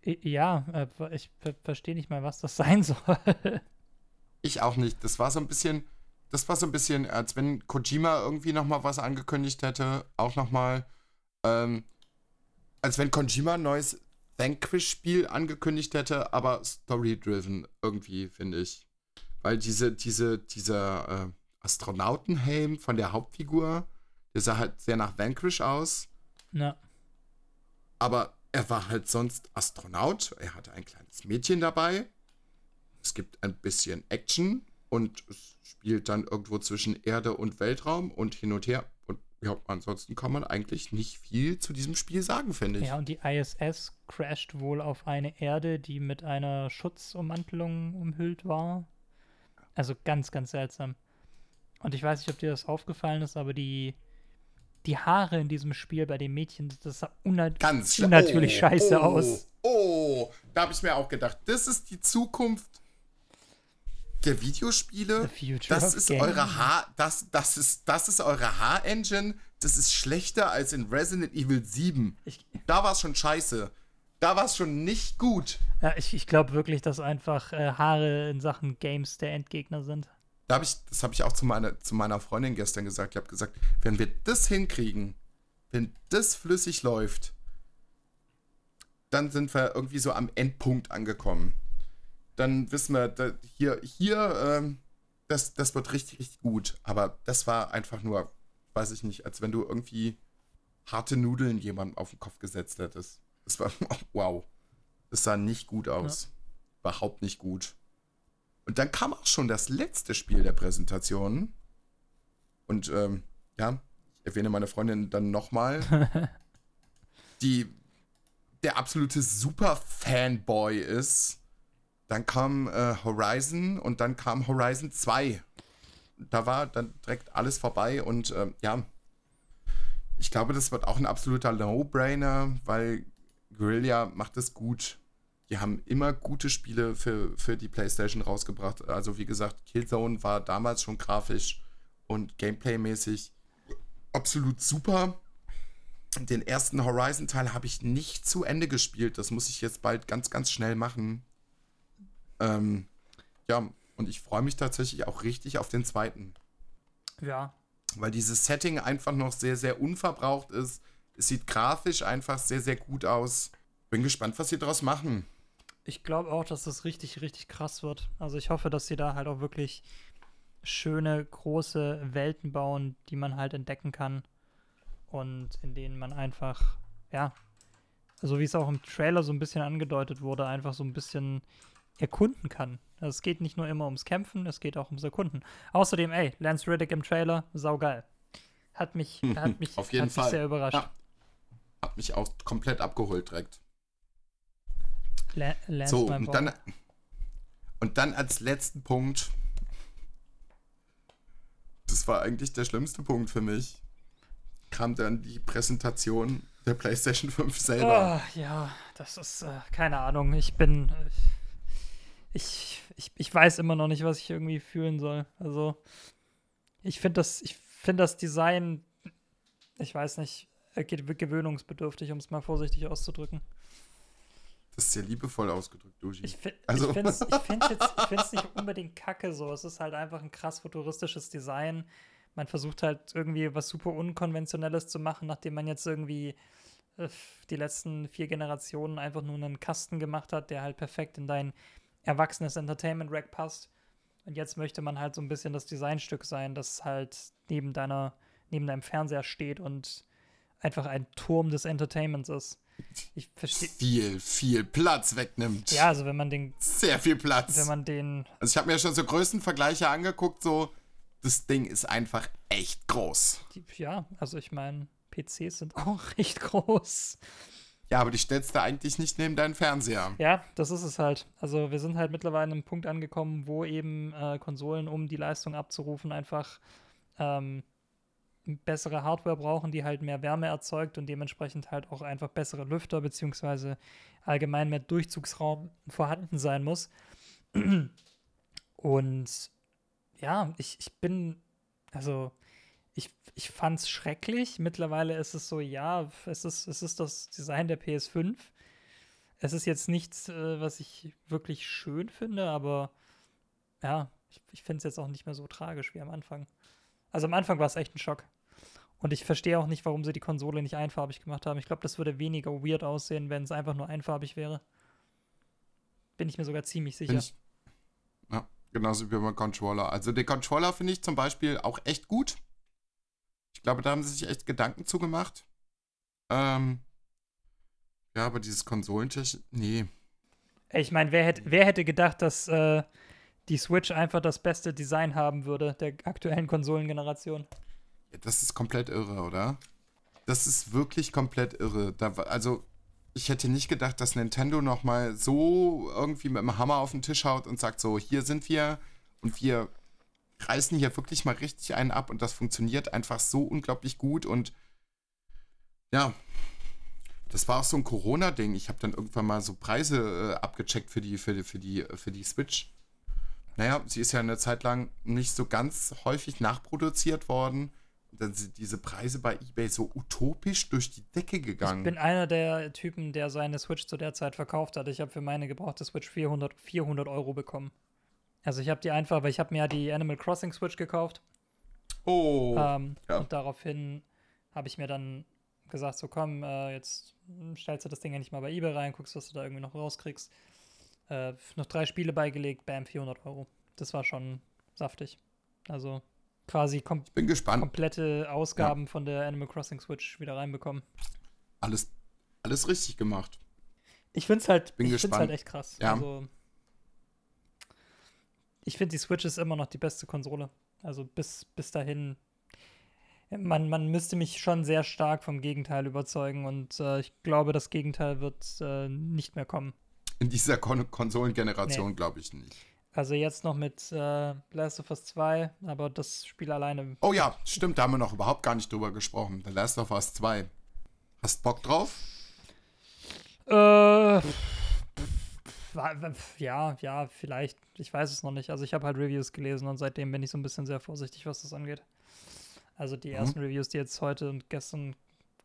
Ja, äh, ich ver verstehe nicht mal, was das (laughs) sein soll. Ich auch nicht. Das war so ein bisschen, das war so ein bisschen, als wenn Kojima irgendwie noch mal was angekündigt hätte, auch noch mal, ähm, als wenn Kojima ein neues Vanquish-Spiel angekündigt hätte, aber story-driven irgendwie, finde ich. Weil diese, diese, dieser äh, Astronautenhelm von der Hauptfigur, der sah halt sehr nach Vanquish aus, ja, aber er war halt sonst Astronaut. Er hatte ein kleines Mädchen dabei. Es gibt ein bisschen Action und es spielt dann irgendwo zwischen Erde und Weltraum und hin und her. Und ja, ansonsten kann man eigentlich nicht viel zu diesem Spiel sagen, finde ich. ja, und die ISS crasht wohl auf eine Erde, die mit einer Schutzummantelung umhüllt war. Also ganz, ganz seltsam. Und ich weiß nicht, ob dir das aufgefallen ist, aber die, die Haare in diesem Spiel bei dem Mädchen, das sah unnat Ganz unnatürlich oh, scheiße oh, aus. Oh, da habe ich mir auch gedacht, das ist die Zukunft der Videospiele. Das ist eure Haar, das, das ist, das ist eure Haar-Engine. Das ist schlechter als in Resident Evil 7. Ich, Da war es schon scheiße. Da war es schon nicht gut. ja, ich, ich glaube wirklich, dass einfach äh, Haare in Sachen Games der Endgegner sind. Da hab ich, das habe ich auch zu meiner, zu meiner Freundin gestern gesagt. Ich habe gesagt, wenn wir das hinkriegen, wenn das flüssig läuft, dann sind wir irgendwie so am Endpunkt angekommen. Dann wissen wir, hier, hier, ähm, das, das wird richtig, richtig gut. Aber das war einfach nur, weiß ich nicht, als wenn du irgendwie harte Nudeln jemandem auf den Kopf gesetzt hättest. Das war, (laughs) wow. Das sah nicht gut aus. Überhaupt nicht gut. Und dann kam auch schon das letzte Spiel der Präsentation. Und ähm, ja, ich erwähne meine Freundin dann nochmal, (laughs) die der absolute Super-Fanboy ist. Dann kam äh, Horizon und dann kam Horizon 2. Da war dann direkt alles vorbei und ähm, ja, ich glaube, das wird auch ein absoluter No-Brainer, weil Guerilla macht es gut. Die haben immer gute Spiele für, für die PlayStation rausgebracht. Also wie gesagt, Killzone war damals schon grafisch und Gameplay-mäßig absolut super. Den ersten Horizon-Teil habe ich nicht zu Ende gespielt. Das muss ich jetzt bald ganz, ganz schnell machen. Ähm, ja, und ich freue mich tatsächlich auch richtig auf den zweiten. Ja, Weil dieses Setting einfach noch sehr, sehr unverbraucht ist. Es sieht grafisch einfach sehr, sehr gut aus. Bin gespannt, was sie daraus machen. Ich glaube auch, dass das richtig, richtig krass wird. Also ich hoffe, dass sie da halt auch wirklich schöne, große Welten bauen, die man halt entdecken kann. Und in denen man einfach, ja, so wie es auch im Trailer so ein bisschen angedeutet wurde, einfach so ein bisschen erkunden kann. Also es geht nicht nur immer ums Kämpfen, es geht auch ums Erkunden. Außerdem, ey, Lance Riddick im Trailer, saugeil. Hat mich, (laughs) hat mich, Auf jeden hat Fall. mich sehr überrascht. Ja. Hat mich auch komplett abgeholt direkt. Lance So, und dann, und dann als letzten Punkt. Das war eigentlich der schlimmste Punkt für mich. Kam dann die Präsentation der PlayStation 5 selber. Ah, ja, das ist, äh, keine Ahnung. Ich bin. Ich, ich, ich weiß immer noch nicht, was ich irgendwie fühlen soll. Also, ich finde das, ich finde das Design, ich weiß nicht, ge- gewöhnungsbedürftig, um es mal vorsichtig auszudrücken. Das ist sehr liebevoll ausgedrückt, Dushi. Ich, Also- ich finde es jetzt ich (laughs) find's nicht unbedingt kacke so. Es ist halt einfach ein krass futuristisches Design. Man versucht halt irgendwie was super Unkonventionelles zu machen, nachdem man jetzt irgendwie äh, die letzten vier Generationen einfach nur einen Kasten gemacht hat, der halt perfekt in dein erwachsenes Entertainment-Rack passt. Und jetzt möchte man halt so ein bisschen das Designstück sein, das halt neben deiner, neben deinem Fernseher steht und einfach ein Turm des Entertainments ist. Ich verstehe. Viel, viel Platz wegnimmt. Ja, also wenn man den, Sehr viel Platz. wenn man den also ich habe mir schon so Größenvergleiche angeguckt, so das Ding ist einfach echt groß. Die, ja, also ich meine, PCs sind (laughs) auch recht groß. Ja, aber die stellst du eigentlich nicht neben deinen Fernseher. Ja, das ist es halt. Also wir sind halt mittlerweile an einem Punkt angekommen, wo eben äh, Konsolen, um die Leistung abzurufen, einfach ähm, bessere Hardware brauchen, die halt mehr Wärme erzeugt und dementsprechend halt auch einfach bessere Lüfter beziehungsweise allgemein mehr Durchzugsraum vorhanden sein muss. Und ja, ich, ich bin, also ich, ich fand es schrecklich. Mittlerweile ist es so, ja, es ist, es ist das Design der PS5. Es ist jetzt nichts, äh, was ich wirklich schön finde, aber ja, ich, ich finde es jetzt auch nicht mehr so tragisch wie am Anfang. Also am Anfang war es echt ein Schock. Und ich verstehe auch nicht, warum sie die Konsole nicht einfarbig gemacht haben. Ich glaube, das würde weniger weird aussehen, wenn es einfach nur einfarbig wäre. Bin ich mir sogar ziemlich sicher. Ich, ja, genauso wie beim Controller. Also den Controller finde ich zum Beispiel auch echt gut. Ich glaube, da haben sie sich echt Gedanken zugemacht. Ähm, ja, aber dieses Konsolentechnik, nee. Ich meine, wer, hätt, wer hätte gedacht, dass äh, die Switch einfach das beste Design haben würde, der aktuellen Konsolengeneration? Das ist komplett irre, oder? Das ist wirklich komplett irre. Da, also, ich hätte nicht gedacht, dass Nintendo noch mal so irgendwie mit dem Hammer auf den Tisch haut und sagt so, hier sind wir und wir reißen hier wirklich mal richtig einen ab und das funktioniert einfach so unglaublich gut und ja, das war auch so ein Corona-Ding. Ich habe dann irgendwann mal so Preise äh, abgecheckt für die, für die, für die, für die Switch. Naja, sie ist ja eine Zeit lang nicht so ganz häufig nachproduziert worden. Dann sind diese Preise bei eBay so utopisch durch die Decke Ich gegangen. bin einer der Typen, der seine Switch zu der Zeit verkauft hat. Ich habe für meine gebrauchte Switch 400, 400 Euro bekommen. Also ich habe die einfach, weil ich habe mir ja die Animal Crossing Switch gekauft. oh, Ähm, ja. Und daraufhin habe ich mir dann gesagt, so komm, äh, jetzt stellst du das Ding ja nicht mal bei eBay rein, guckst, was du da irgendwie noch rauskriegst. Äh, noch drei Spiele beigelegt, bam, 400 Euro. Das war schon saftig. Also quasi kom bin gespannt. komplette Ausgaben von der Animal Crossing Switch wieder reinbekommen. Alles, alles richtig gemacht. Ich finde es halt, Bin ich find's gespannt. halt echt krass. Ja. Also, ich finde, die Switch ist immer noch die beste Konsole. Also bis, bis dahin. Man, man müsste mich schon sehr stark vom Gegenteil überzeugen und äh, ich glaube, das Gegenteil wird äh, nicht mehr kommen. In dieser Kon Konsolengeneration glaube ich nicht. Also jetzt noch mit äh, Last of Us 2, aber das Spiel alleine. Oh ja, stimmt, da haben wir noch überhaupt gar nicht drüber gesprochen. The Last of Us 2. Hast Bock drauf? Äh, ja, ja, vielleicht. Ich weiß es noch nicht. Also ich habe halt Reviews gelesen und seitdem bin ich so ein bisschen sehr vorsichtig, was das angeht. Also die Mhm. ersten Reviews, die jetzt heute und gestern,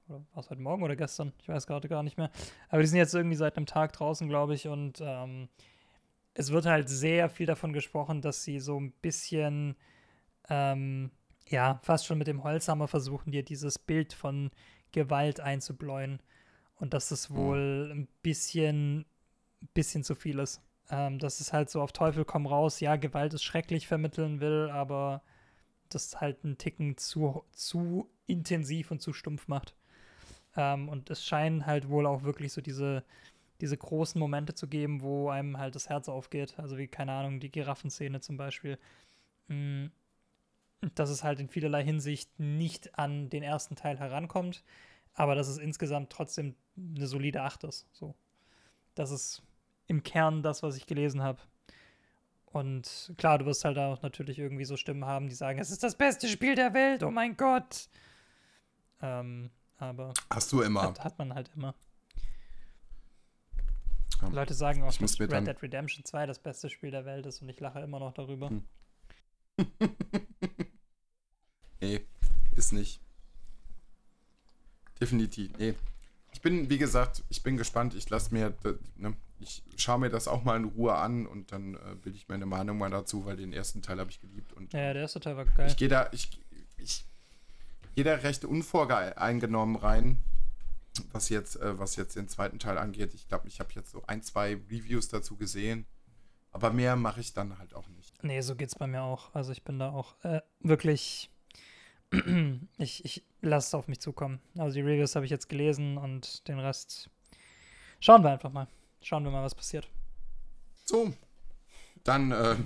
oder war es heute Morgen oder gestern? Ich weiß gerade gar nicht mehr. Aber die sind jetzt irgendwie seit einem Tag draußen, glaube ich. Und ähm, es wird halt sehr viel davon gesprochen, dass sie so ein bisschen, ähm, ja, fast schon mit dem Holzhammer versuchen, dir dieses Bild von Gewalt einzubläuen. Und dass es Mhm. wohl ein bisschen, bisschen zu viel ist. Ähm, dass es halt so auf Teufel komm raus, ja, Gewalt ist schrecklich vermitteln will, aber das halt einen Ticken zu, zu intensiv und zu stumpf macht. Ähm, und es scheinen halt wohl auch wirklich so diese, diese großen Momente zu geben, wo einem halt das Herz aufgeht. Also wie, keine Ahnung, die Giraffenszene zum Beispiel. Mm, Dass es halt in vielerlei Hinsicht nicht an den ersten Teil herankommt, aber dass es insgesamt trotzdem eine solide 8 ist. So. Das ist im Kern das, was ich gelesen habe. Und klar, du wirst halt auch natürlich irgendwie so Stimmen haben, die sagen, es ist das beste Spiel der Welt, oh mein Gott. Ähm, aber Hast du immer. hat, hat man halt immer. Ja. Leute sagen auch, dass Red Dead Redemption 2 das beste Spiel der Welt ist und ich lache immer noch darüber. Hm. (laughs) nee, ist nicht. Definitiv, nee. Ich bin, wie gesagt, ich bin gespannt. Ich lasse mir, ne, ich schaue mir das auch mal in Ruhe an und dann äh, bilde ich meine Meinung mal dazu, weil den ersten Teil habe ich geliebt. Und, ja, der erste Teil war geil. Ich gehe da, ich, ich gehe da recht unvoreingenommen rein, was jetzt, äh, was jetzt den zweiten Teil angeht. Ich glaube, ich habe jetzt so ein, zwei Reviews dazu gesehen. Aber mehr mache ich dann halt auch nicht. Nee, so geht's bei mir auch. Also ich bin da auch äh, wirklich. (clears throat) ich ich lasse es auf mich zukommen. Also die Reviews habe ich jetzt gelesen und den Rest schauen wir einfach mal. Schauen wir mal, was passiert. So, dann, äh,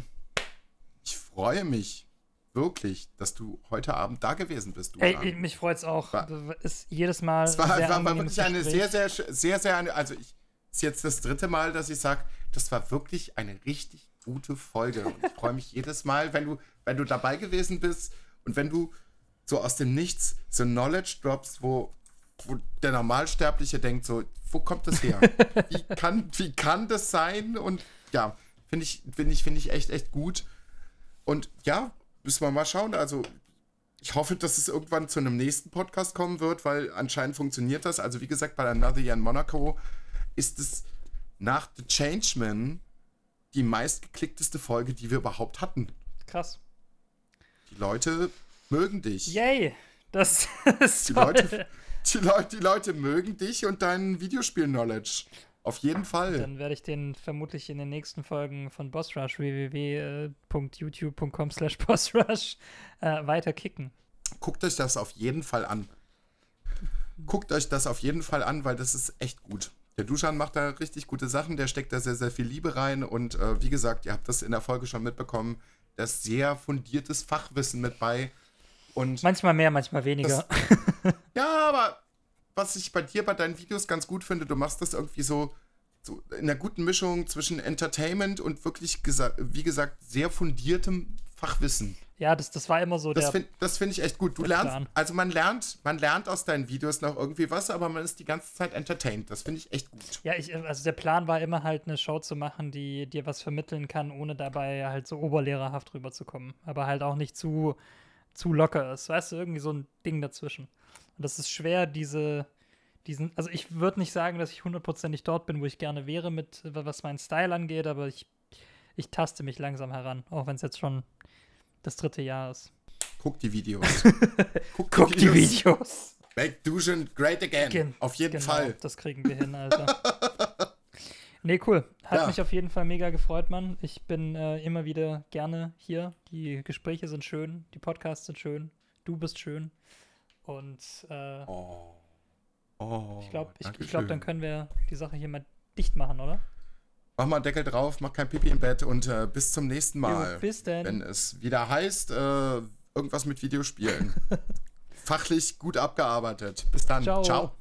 ich freue mich wirklich, dass du heute Abend da gewesen bist. Du Ey, mich freut es auch. War, ist jedes Mal. Es war, war, war wirklich eine sehr, sehr, sehr, sehr, also ich ist jetzt das dritte Mal, dass ich sage, das war wirklich eine richtig gute Folge. Und ich freue mich jedes Mal, wenn du, wenn du dabei gewesen bist und wenn du so aus dem Nichts so Knowledge drops, wo, wo der Normalsterbliche denkt, so, wo kommt das her? (laughs) Wie kann, wie kann das sein? Und ja, finde ich, finde ich, finde ich echt, echt gut. Und ja, müssen wir mal schauen. Also, ich hoffe, dass es irgendwann zu einem nächsten Podcast kommen wird, weil anscheinend funktioniert das. Also, wie gesagt, bei Another Year in Monaco ist es nach The Changeman die meistgeklickteste Folge, die wir überhaupt hatten. Krass. Die Leute mögen dich. Yay! Das (laughs) ist die Leute, die, Leute, die Leute mögen dich und dein Videospiel-Knowledge. Auf jeden Fall. Dann werde ich den vermutlich in den nächsten Folgen von Boss Rush www.youtube.com slash (laughs) bossrush äh, weiter kicken. Guckt euch das auf jeden Fall an. Guckt euch das auf jeden Fall an, weil das ist echt gut. Der Duschan macht da richtig gute Sachen, der steckt da sehr, sehr viel Liebe rein und äh, wie gesagt, ihr habt das in der Folge schon mitbekommen, da ist sehr fundiertes Fachwissen mit bei. Und manchmal mehr, manchmal weniger. Das, (laughs) ja, aber was ich bei dir bei deinen Videos ganz gut finde, du machst das irgendwie so, so in einer guten Mischung zwischen Entertainment und wirklich, wie gesagt, sehr fundiertem Fachwissen. Ja, das, das war immer so das der. Find, das finde ich echt gut. Du lernst, Plan. also man lernt, man lernt aus deinen Videos noch irgendwie was, aber man ist die ganze Zeit entertained. Das finde ich echt gut. Ja, ich, also der Plan war immer halt eine Show zu machen, die dir was vermitteln kann, ohne dabei halt so oberlehrerhaft rüberzukommen. Aber halt auch nicht zu, zu locker ist. Weißt du, irgendwie so ein Ding dazwischen. Und das ist schwer, diese, diesen, also ich würde nicht sagen, dass ich hundertprozentig dort bin, wo ich gerne wäre, mit was meinen Style angeht, aber ich, ich taste mich langsam heran, auch wenn es jetzt schon das dritte Jahr ist. Guck die Videos. (laughs) Guck, Guck die, Videos. die Videos. Make Duschen great again. Gen auf jeden genau, Fall. Das kriegen wir hin, Alter. (laughs) nee, cool. Hat ja. mich auf jeden Fall mega gefreut, Mann. Ich bin äh, immer wieder gerne hier. Die Gespräche sind schön, die Podcasts sind schön, du bist schön. Und äh, oh. Oh, ich glaube, glaub, dann können wir die Sache hier mal dicht machen, oder? mach mal Deckel drauf, mach kein Pipi im Bett und äh, bis zum nächsten Mal. Jo, bis denn. Wenn es wieder heißt, äh, irgendwas mit Videospielen. (laughs) Fachlich gut abgearbeitet. Bis dann. Ciao. Ciao.